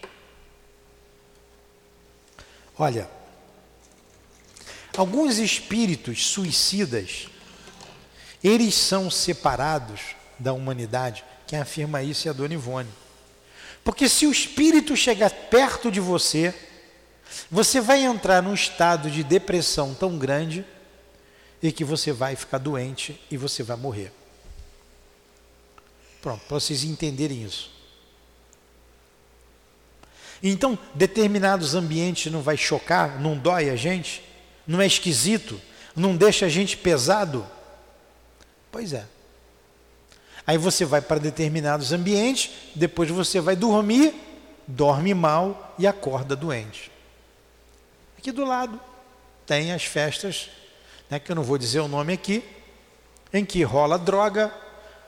Olha, alguns espíritos suicidas, eles são separados da humanidade. Quem afirma isso é a Dona Ivone. Porque se o espírito chegar perto de você, você vai entrar num estado de depressão tão grande e que você vai ficar doente e você vai morrer. Pronto, para vocês entenderem isso. Então, determinados ambientes não vai chocar, não dói a gente, não é esquisito, não deixa a gente pesado. Pois é. Aí você vai para determinados ambientes, depois você vai dormir, dorme mal e acorda doente. Aqui do lado tem as festas, né, que eu não vou dizer o nome aqui, em que rola droga,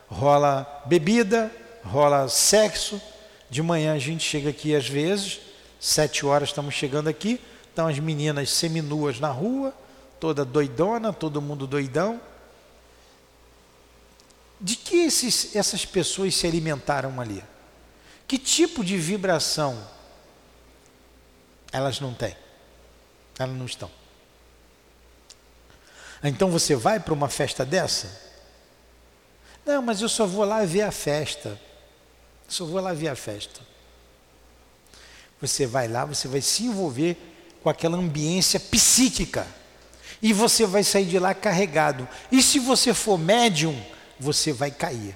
rola bebida, rola sexo. De manhã a gente chega aqui às vezes, sete horas estamos chegando aqui, estão as meninas seminuas na rua, toda doidona, todo mundo doidão. De que esses, essas pessoas se alimentaram ali? Que tipo de vibração elas não têm? Elas não estão. Então você vai para uma festa dessa? Não, mas eu só vou lá ver a festa. Só vou lá ver a festa. Você vai lá, você vai se envolver com aquela ambiência psíquica. E você vai sair de lá carregado. E se você for médium, você vai cair.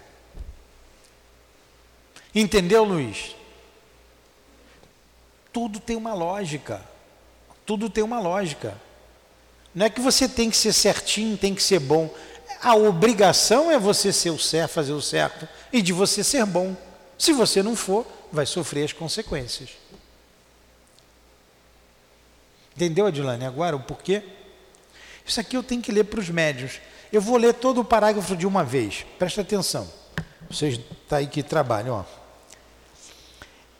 Entendeu, Luiz? Tudo tem uma lógica. Tudo tem uma lógica. Não é que você tem que ser certinho, tem que ser bom. A obrigação é você ser o certo, fazer o certo e de você ser bom. Se você não for, vai sofrer as consequências. Entendeu, Adilane? Agora o porquê? Isso aqui eu tenho que ler para os médios. Eu vou ler todo o parágrafo de uma vez. Presta atenção. Vocês tá aí que trabalham, ó.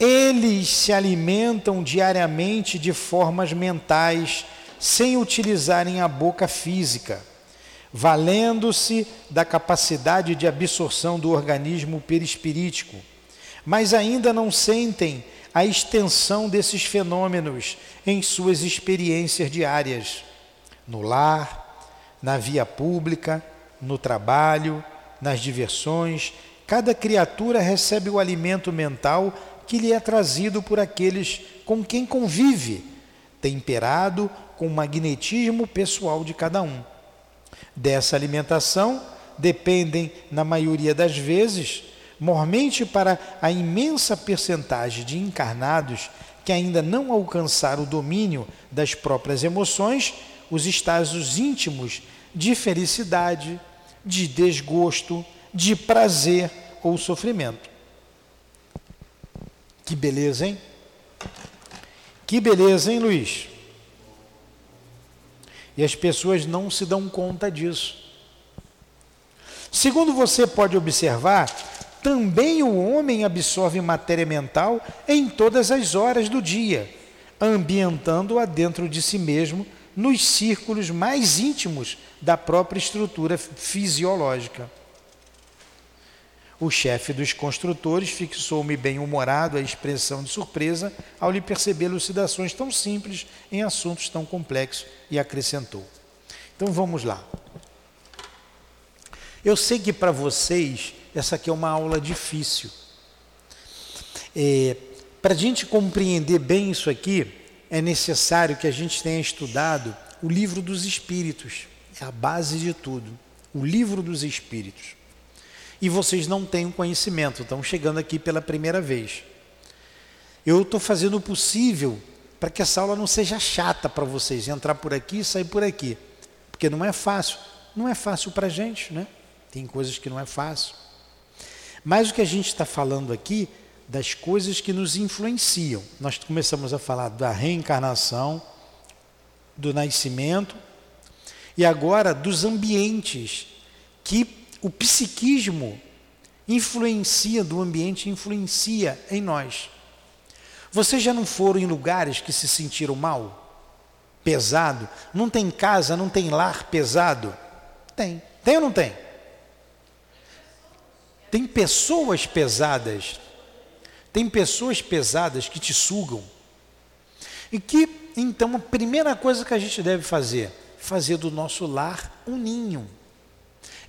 Eles se alimentam diariamente de formas mentais, sem utilizarem a boca física valendo-se da capacidade de absorção do organismo perispirítico, mas ainda não sentem a extensão desses fenômenos em suas experiências diárias, no lar, na via pública, no trabalho, nas diversões. Cada criatura recebe o alimento mental que lhe é trazido por aqueles com quem convive, temperado com o magnetismo pessoal de cada um. Dessa alimentação dependem, na maioria das vezes, mormente para a imensa percentagem de encarnados que ainda não alcançaram o domínio das próprias emoções, os estágios íntimos de felicidade, de desgosto, de prazer ou sofrimento. Que beleza, hein? Que beleza, hein, Luiz? E as pessoas não se dão conta disso. Segundo você pode observar, também o homem absorve matéria mental em todas as horas do dia, ambientando-a dentro de si mesmo nos círculos mais íntimos da própria estrutura fisiológica. O chefe dos construtores fixou-me bem-humorado a expressão de surpresa ao lhe perceber elucidações tão simples em assuntos tão complexos e acrescentou. Então vamos lá. Eu sei que para vocês essa aqui é uma aula difícil. É, para a gente compreender bem isso aqui, é necessário que a gente tenha estudado o livro dos Espíritos. É a base de tudo. O livro dos Espíritos e vocês não têm o conhecimento, estão chegando aqui pela primeira vez. Eu estou fazendo o possível para que essa aula não seja chata para vocês, entrar por aqui e sair por aqui, porque não é fácil. Não é fácil para a gente, né? Tem coisas que não é fácil. Mas o que a gente está falando aqui das coisas que nos influenciam. Nós começamos a falar da reencarnação, do nascimento e agora dos ambientes que o psiquismo influencia do ambiente, influencia em nós. Vocês já não foram em lugares que se sentiram mal? Pesado? Não tem casa, não tem lar pesado? Tem. Tem ou não tem? Tem pessoas pesadas. Tem pessoas pesadas que te sugam. E que então a primeira coisa que a gente deve fazer, fazer do nosso lar um ninho.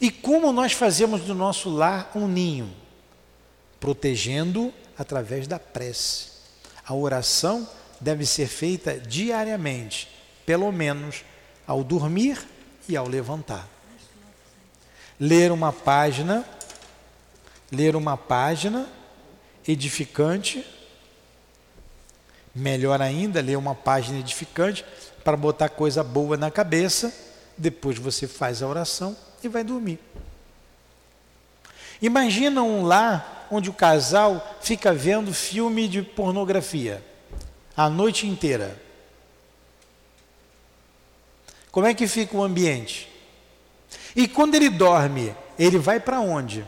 E como nós fazemos do nosso lar um ninho? Protegendo através da prece. A oração deve ser feita diariamente, pelo menos ao dormir e ao levantar. Ler uma página, ler uma página edificante, melhor ainda, ler uma página edificante para botar coisa boa na cabeça, depois você faz a oração e vai dormir. Imagina um lar onde o casal fica vendo filme de pornografia a noite inteira. Como é que fica o ambiente? E quando ele dorme, ele vai para onde?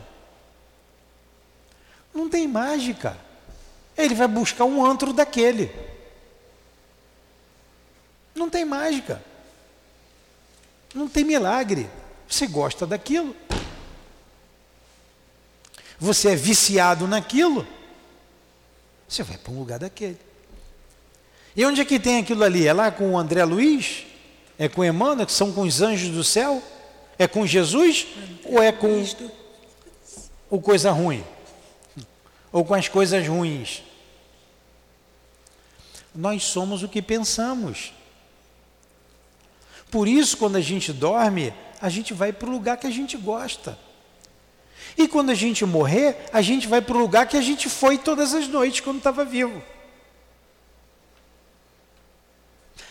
Não tem mágica. Ele vai buscar um antro daquele. Não tem mágica. Não tem milagre. Você gosta daquilo. Você é viciado naquilo. Você vai para um lugar daquele. E onde é que tem aquilo ali? É lá com o André Luiz? É com Emmanuel, que são com os anjos do céu? É com Jesus? Ou é com o coisa ruim? Ou com as coisas ruins? Nós somos o que pensamos. Por isso, quando a gente dorme, a gente vai para o lugar que a gente gosta. E quando a gente morrer, a gente vai para o lugar que a gente foi todas as noites quando estava vivo.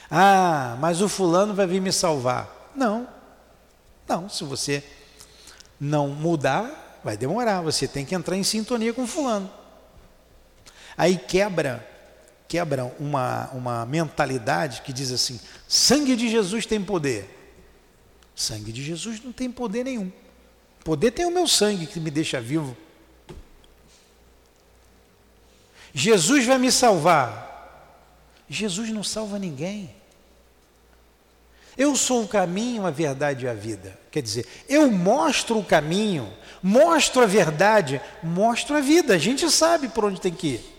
Ah, mas o fulano vai vir me salvar. Não. Não, se você não mudar, vai demorar. Você tem que entrar em sintonia com fulano. Aí quebra, quebra uma, uma mentalidade que diz assim: sangue de Jesus tem poder. Sangue de Jesus não tem poder nenhum. Poder tem o meu sangue que me deixa vivo. Jesus vai me salvar. Jesus não salva ninguém. Eu sou o caminho, a verdade e a vida. Quer dizer, eu mostro o caminho, mostro a verdade, mostro a vida. A gente sabe por onde tem que ir.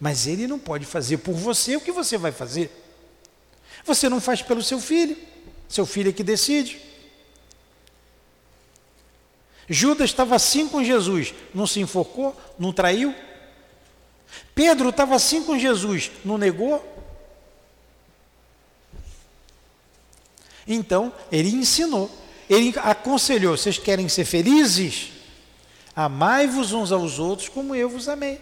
Mas ele não pode fazer por você o que você vai fazer. Você não faz pelo seu filho. Seu filho é que decide. Judas estava assim com Jesus, não se enforcou, não traiu. Pedro estava assim com Jesus, não negou. Então, ele ensinou, ele aconselhou: vocês querem ser felizes? Amai-vos uns aos outros como eu vos amei.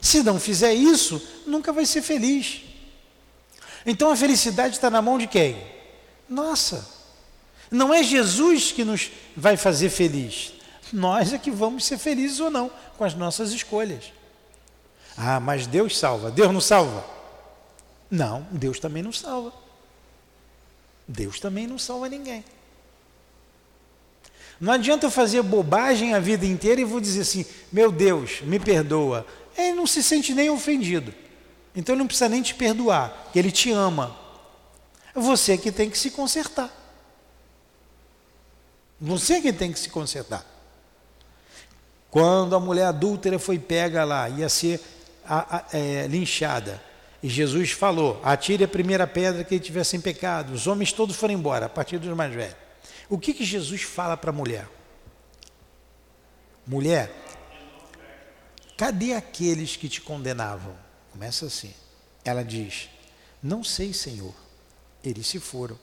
Se não fizer isso, nunca vai ser feliz. Então a felicidade está na mão de quem? Nossa, não é Jesus que nos vai fazer feliz. Nós é que vamos ser felizes ou não com as nossas escolhas. Ah, mas Deus salva. Deus não salva? Não, Deus também não salva. Deus também não salva ninguém. Não adianta eu fazer bobagem a vida inteira e vou dizer assim: meu Deus, me perdoa. Ele não se sente nem ofendido. Então ele não precisa nem te perdoar, ele te ama. Você que tem que se consertar. Você que tem que se consertar. Quando a mulher adúltera foi pega lá, ia ser a, a, é, linchada, e Jesus falou: atire a primeira pedra que tiver sem pecado. Os homens todos foram embora, a partir dos mais velhos. O que, que Jesus fala para a mulher? Mulher, cadê aqueles que te condenavam? Começa assim. Ela diz: Não sei, Senhor. Eles se foram.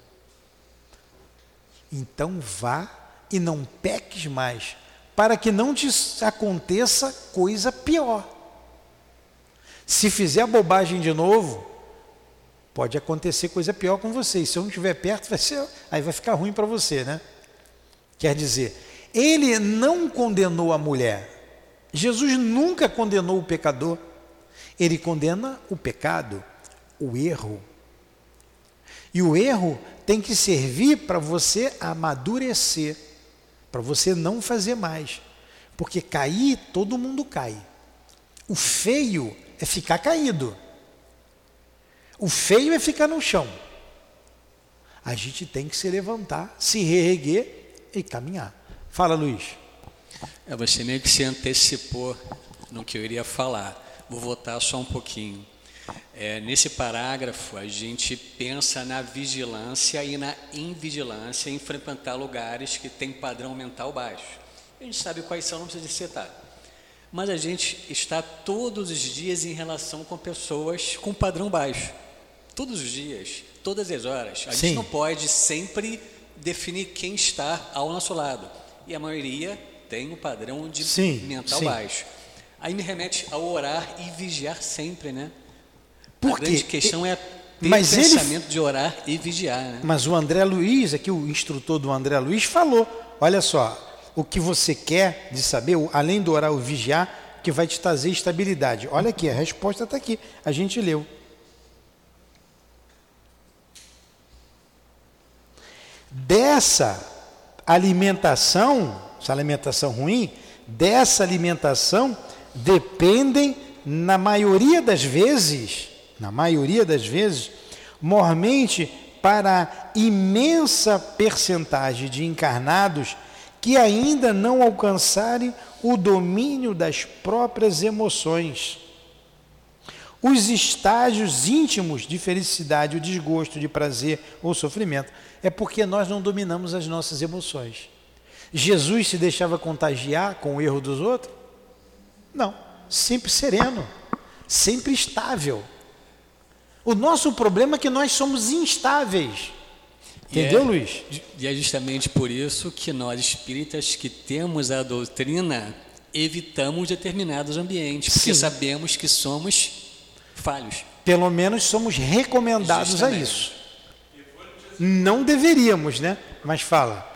Então vá e não peques mais, para que não te aconteça coisa pior. Se fizer bobagem de novo, pode acontecer coisa pior com você. E se eu não estiver perto, vai ser, aí vai ficar ruim para você, né? Quer dizer, ele não condenou a mulher. Jesus nunca condenou o pecador. Ele condena o pecado, o erro. E o erro tem que servir para você amadurecer, para você não fazer mais. Porque cair, todo mundo cai. O feio é ficar caído. O feio é ficar no chão. A gente tem que se levantar, se reerguer e caminhar. Fala, Luiz. É, você meio que se antecipou no que eu iria falar. Vou voltar só um pouquinho. É, nesse parágrafo, a gente pensa na vigilância e na invigilância em frequentar lugares que têm padrão mental baixo. A gente sabe quais são, não precisa de citar. Mas a gente está todos os dias em relação com pessoas com padrão baixo. Todos os dias, todas as horas. A Sim. gente não pode sempre definir quem está ao nosso lado. E a maioria tem um padrão de Sim, mental sim. baixo. Aí me remete ao orar e vigiar sempre, né? Por a grande quê? questão é ter Mas o ele- pensamento de orar e vigiar, né? Mas o André Luiz, aqui o instrutor do André Luiz, falou: olha só, o que você quer de saber, além do orar, o vigiar, que vai te trazer estabilidade. Olha aqui, a resposta está aqui, a gente leu. Dessa alimentação, essa alimentação ruim, dessa alimentação dependem, na maioria das vezes, na maioria das vezes, mormente para a imensa percentagem de encarnados que ainda não alcançarem o domínio das próprias emoções. Os estágios íntimos de felicidade, o desgosto, de prazer ou sofrimento, é porque nós não dominamos as nossas emoções. Jesus se deixava contagiar com o erro dos outros? Não, sempre sereno, sempre estável. O nosso problema é que nós somos instáveis. Entendeu, é- Luiz? E é justamente por isso que nós espíritas que temos a doutrina evitamos determinados ambientes, porque Sim. sabemos que somos falhos. Pelo menos somos recomendados a Justamente. isso. Não deveríamos, né? Mas fala.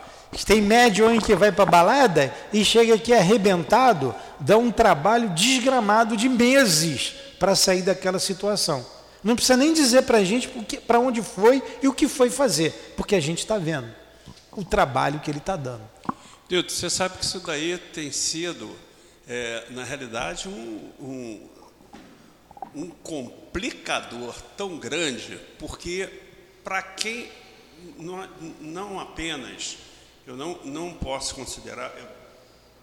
Tem médium em que vai para balada e chega aqui arrebentado, dá um trabalho desgramado de meses para sair daquela situação. Não precisa nem dizer para a gente para onde foi e o que foi fazer, porque a gente está vendo o trabalho que ele está dando. Dilton, você sabe que isso daí tem sido, é, na realidade, um, um, um complicador tão grande, porque para quem não, não apenas, eu não, não posso considerar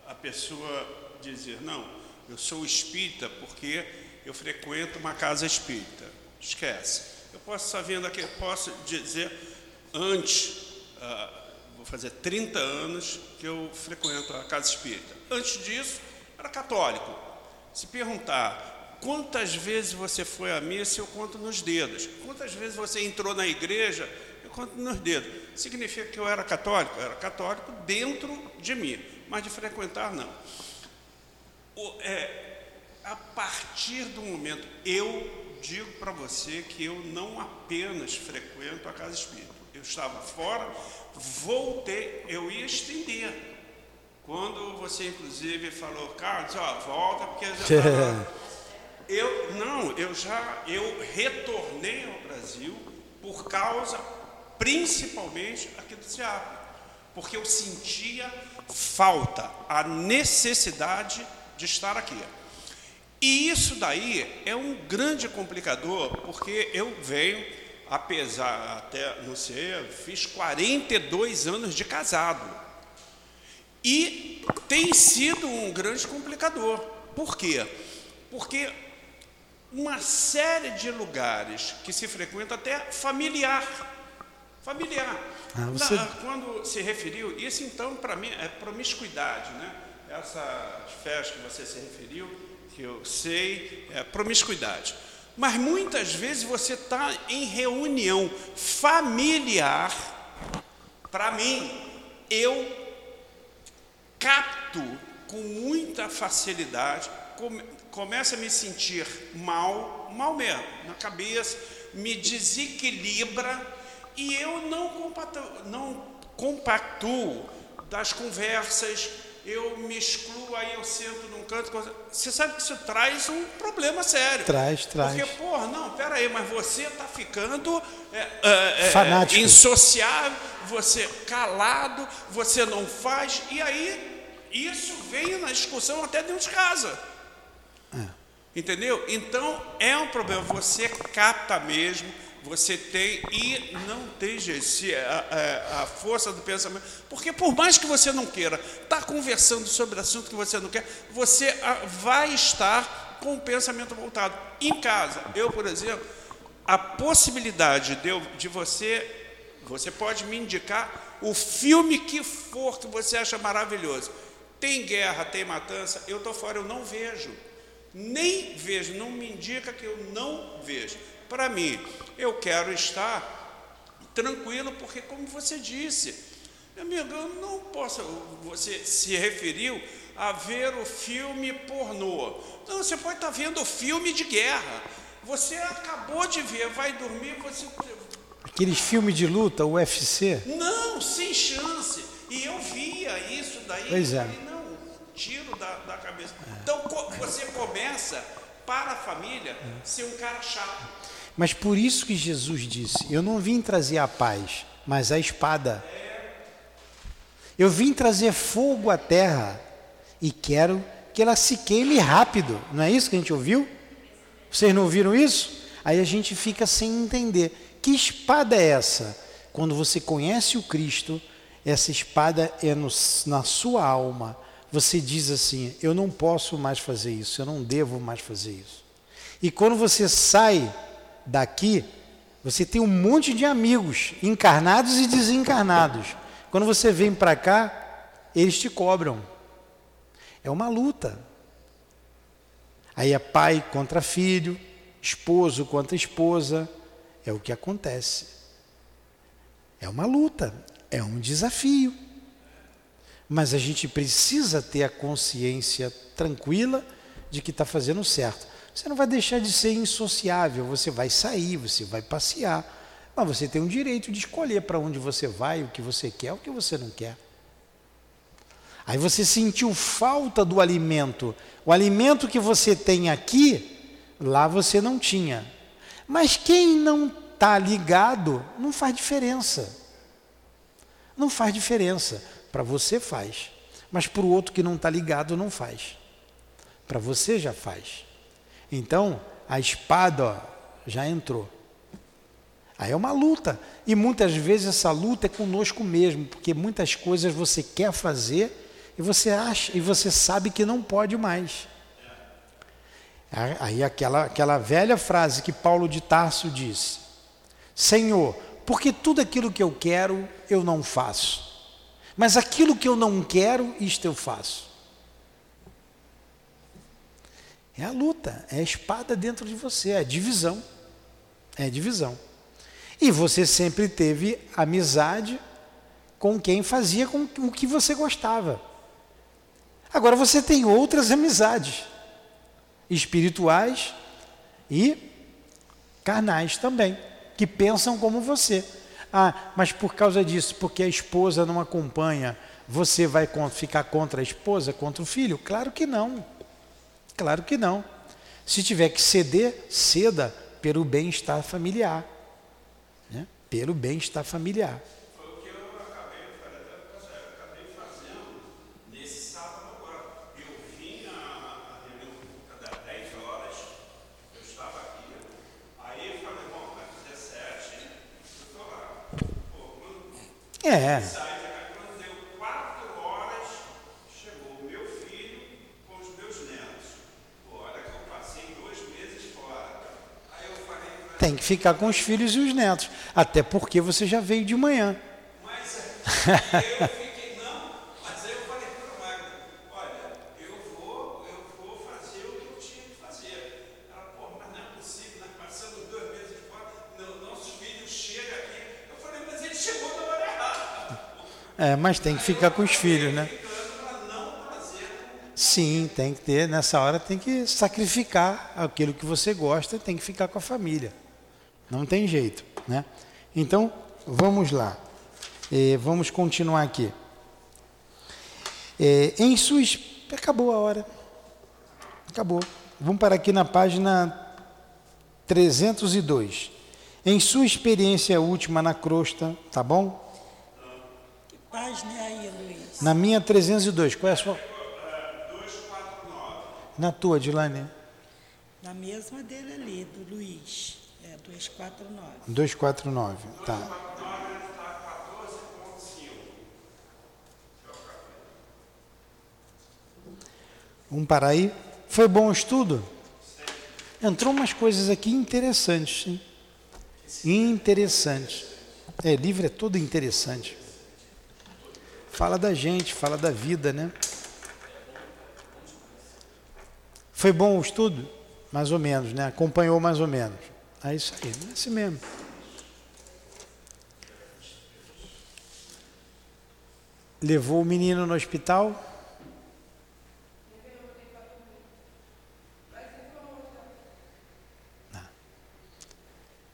a pessoa dizer, não, eu sou espírita porque eu frequento uma casa espírita. Esquece. Eu posso estar vendo aqui, posso dizer, antes, ah, vou fazer 30 anos que eu frequento a casa espírita. Antes disso, era católico. Se perguntar quantas vezes você foi à missa, eu conto nos dedos. Quantas vezes você entrou na igreja, conto nos dedos. Significa que eu era católico? Eu era católico dentro de mim, mas de frequentar, não. O- é, a partir do momento, eu digo para você que eu não apenas frequento a casa espírita. Eu estava fora, voltei, eu ia estender. Quando você, inclusive, falou, Carlos, ó, volta, porque já eu não, eu já eu retornei ao Brasil por causa, principalmente aqui do SEAP, porque eu sentia falta, a necessidade de estar aqui. E isso daí é um grande complicador, porque eu venho, apesar até, não sei, fiz 42 anos de casado. E tem sido um grande complicador. Por quê? Porque uma série de lugares que se frequenta até familiar. Familiar. Ah, você- Na- quando se referiu, isso então para mim é promiscuidade, né? Essa festa que você se referiu, que eu sei, é promiscuidade. Mas muitas vezes você está em reunião familiar. Para mim, eu capto com muita facilidade, come, começo a me sentir mal, mal mesmo, na cabeça, me desequilibra e eu não compactuo, não compactuo das conversas, eu me excluo, aí eu sento num canto. Você sabe que isso traz um problema sério. Traz, traz. Porque, porra, não, pera aí, mas você está ficando é, é, é, Fanático. insociável, você calado, você não faz, e aí isso vem na discussão até dentro de casa. Entendeu? Então é um problema. Você capta mesmo você tem e não tem se a, a, a, força do pensamento, porque por mais que você não queira estar tá conversando sobre assunto que você não quer, você vai estar com o pensamento voltado. Em casa, eu, por exemplo, a possibilidade de, de você, você pode me indicar o filme que for que você acha maravilhoso. Tem guerra, tem matança, eu estou fora, eu não vejo. Nem vejo, não me indica que eu não vejo. Para mim, eu quero estar tranquilo, porque, como você disse, meu amigo, eu não posso. Você se referiu a ver o filme pornô. Não, você pode estar vendo o filme de guerra. Você acabou de ver, vai dormir, você. Aqueles filmes de luta, UFC? Não, sem chance. E eu via isso daí. Pois é. Falei, não, tiro da, da cabeça. Então você começa, para a família, ser um cara chato. Mas por isso que Jesus disse: Eu não vim trazer a paz, mas a espada. Eu vim trazer fogo à terra e quero que ela se queime rápido. Não é isso que a gente ouviu? Vocês não ouviram isso? Aí a gente fica sem entender. Que espada é essa? Quando você conhece o Cristo, essa espada é no, na sua alma. Você diz assim: Eu não posso mais fazer isso, eu não devo mais fazer isso. E quando você sai daqui, você tem um monte de amigos, encarnados e desencarnados. Quando você vem para cá, eles te cobram. É uma luta. Aí é pai contra filho, esposo contra esposa. É o que acontece. É uma luta, é um desafio. Mas a gente precisa ter a consciência tranquila de que está fazendo certo. Você não vai deixar de ser insociável, você vai sair, você vai passear, mas você tem o direito de escolher para onde você vai, o que você quer, o que você não quer. Aí você sentiu falta do alimento. O alimento que você tem aqui, lá você não tinha. Mas quem não está ligado, não faz diferença. Não faz diferença. Para você faz. Mas para o outro que não está ligado, não faz. Para você já faz. Então, a espada ó, já entrou. Aí é uma luta. E muitas vezes essa luta é conosco mesmo, porque muitas coisas você quer fazer e você acha e você sabe que não pode mais. Aí aquela, aquela velha frase que Paulo de Tarso disse: Senhor, porque tudo aquilo que eu quero eu não faço, mas aquilo que eu não quero, isto eu faço. É a luta, é a espada dentro de você, é a divisão. É a divisão. E você sempre teve amizade com quem fazia com o que você gostava. Agora você tem outras amizades, espirituais e carnais também, que pensam como você. Ah, mas por causa disso, porque a esposa não acompanha, você vai ficar contra a esposa, contra o filho? Claro que não. Claro que não. Se tiver que ceder, ceda pelo bem-estar familiar. Né? Pelo bem-estar familiar. Foi o que eu acabei, acabei fazendo nesse sábado agora. Eu vim a, reunião das 10 horas, eu estava aqui. Aí eu falei, bom, às 17, eu estou lá. Pô, é. Tem que ficar com os filhos e os netos. Até porque você já veio de manhã. Mas eu fiquei, não, mas aí eu falei para o olha, eu vou, eu vou fazer o que eu tinha que fazer. Ela, pô, mas não é possível, dois meses fora, não, nossos filhos chegam aqui. Eu falei, mas ele chegou na hora errada. É, mas tem que ficar com os filhos, né? Sim, tem que ter, nessa hora tem que sacrificar aquilo que você gosta, tem que ficar com a família. Não tem jeito, né? Então, vamos lá. É, vamos continuar aqui. É, em suas... Acabou a hora. Acabou. Vamos parar aqui na página 302. Em sua experiência última na crosta, tá bom? Que página é aí, Luiz? Na minha 302. Qual é a sua? Na tua, Dilane? Na mesma dele ali, do Luiz. É 249. 249, tá. Vamos parar aí? Foi bom o estudo? Entrou umas coisas aqui interessantes, hein? Interessantes. É, livro é todo interessante. Fala da gente, fala da vida, né? Foi bom o estudo? Mais ou menos, né? Acompanhou mais ou menos. É isso aí, é assim mesmo. Levou o menino no hospital?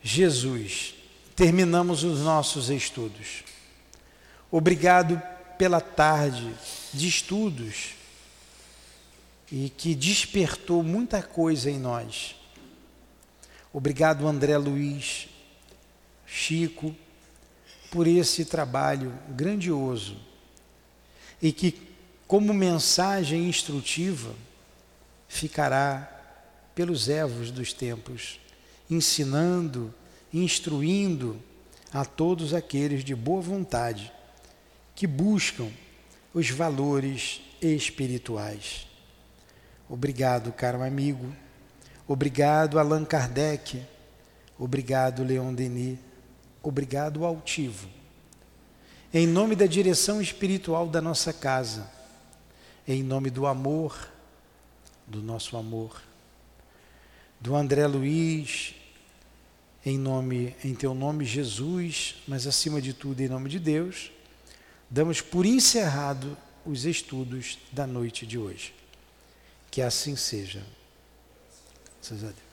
Jesus, terminamos os nossos estudos. Obrigado pela tarde de estudos e que despertou muita coisa em nós. Obrigado, André Luiz, Chico, por esse trabalho grandioso e que, como mensagem instrutiva, ficará pelos ervos dos tempos ensinando, instruindo a todos aqueles de boa vontade que buscam os valores espirituais. Obrigado, caro amigo. Obrigado, Allan Kardec. Obrigado, Leon Denis. Obrigado, Altivo. Em nome da direção espiritual da nossa casa, em nome do amor, do nosso amor, do André Luiz, em nome, em teu nome, Jesus, mas acima de tudo, em nome de Deus, damos por encerrado os estudos da noite de hoje. Que assim seja. Graças a Deus.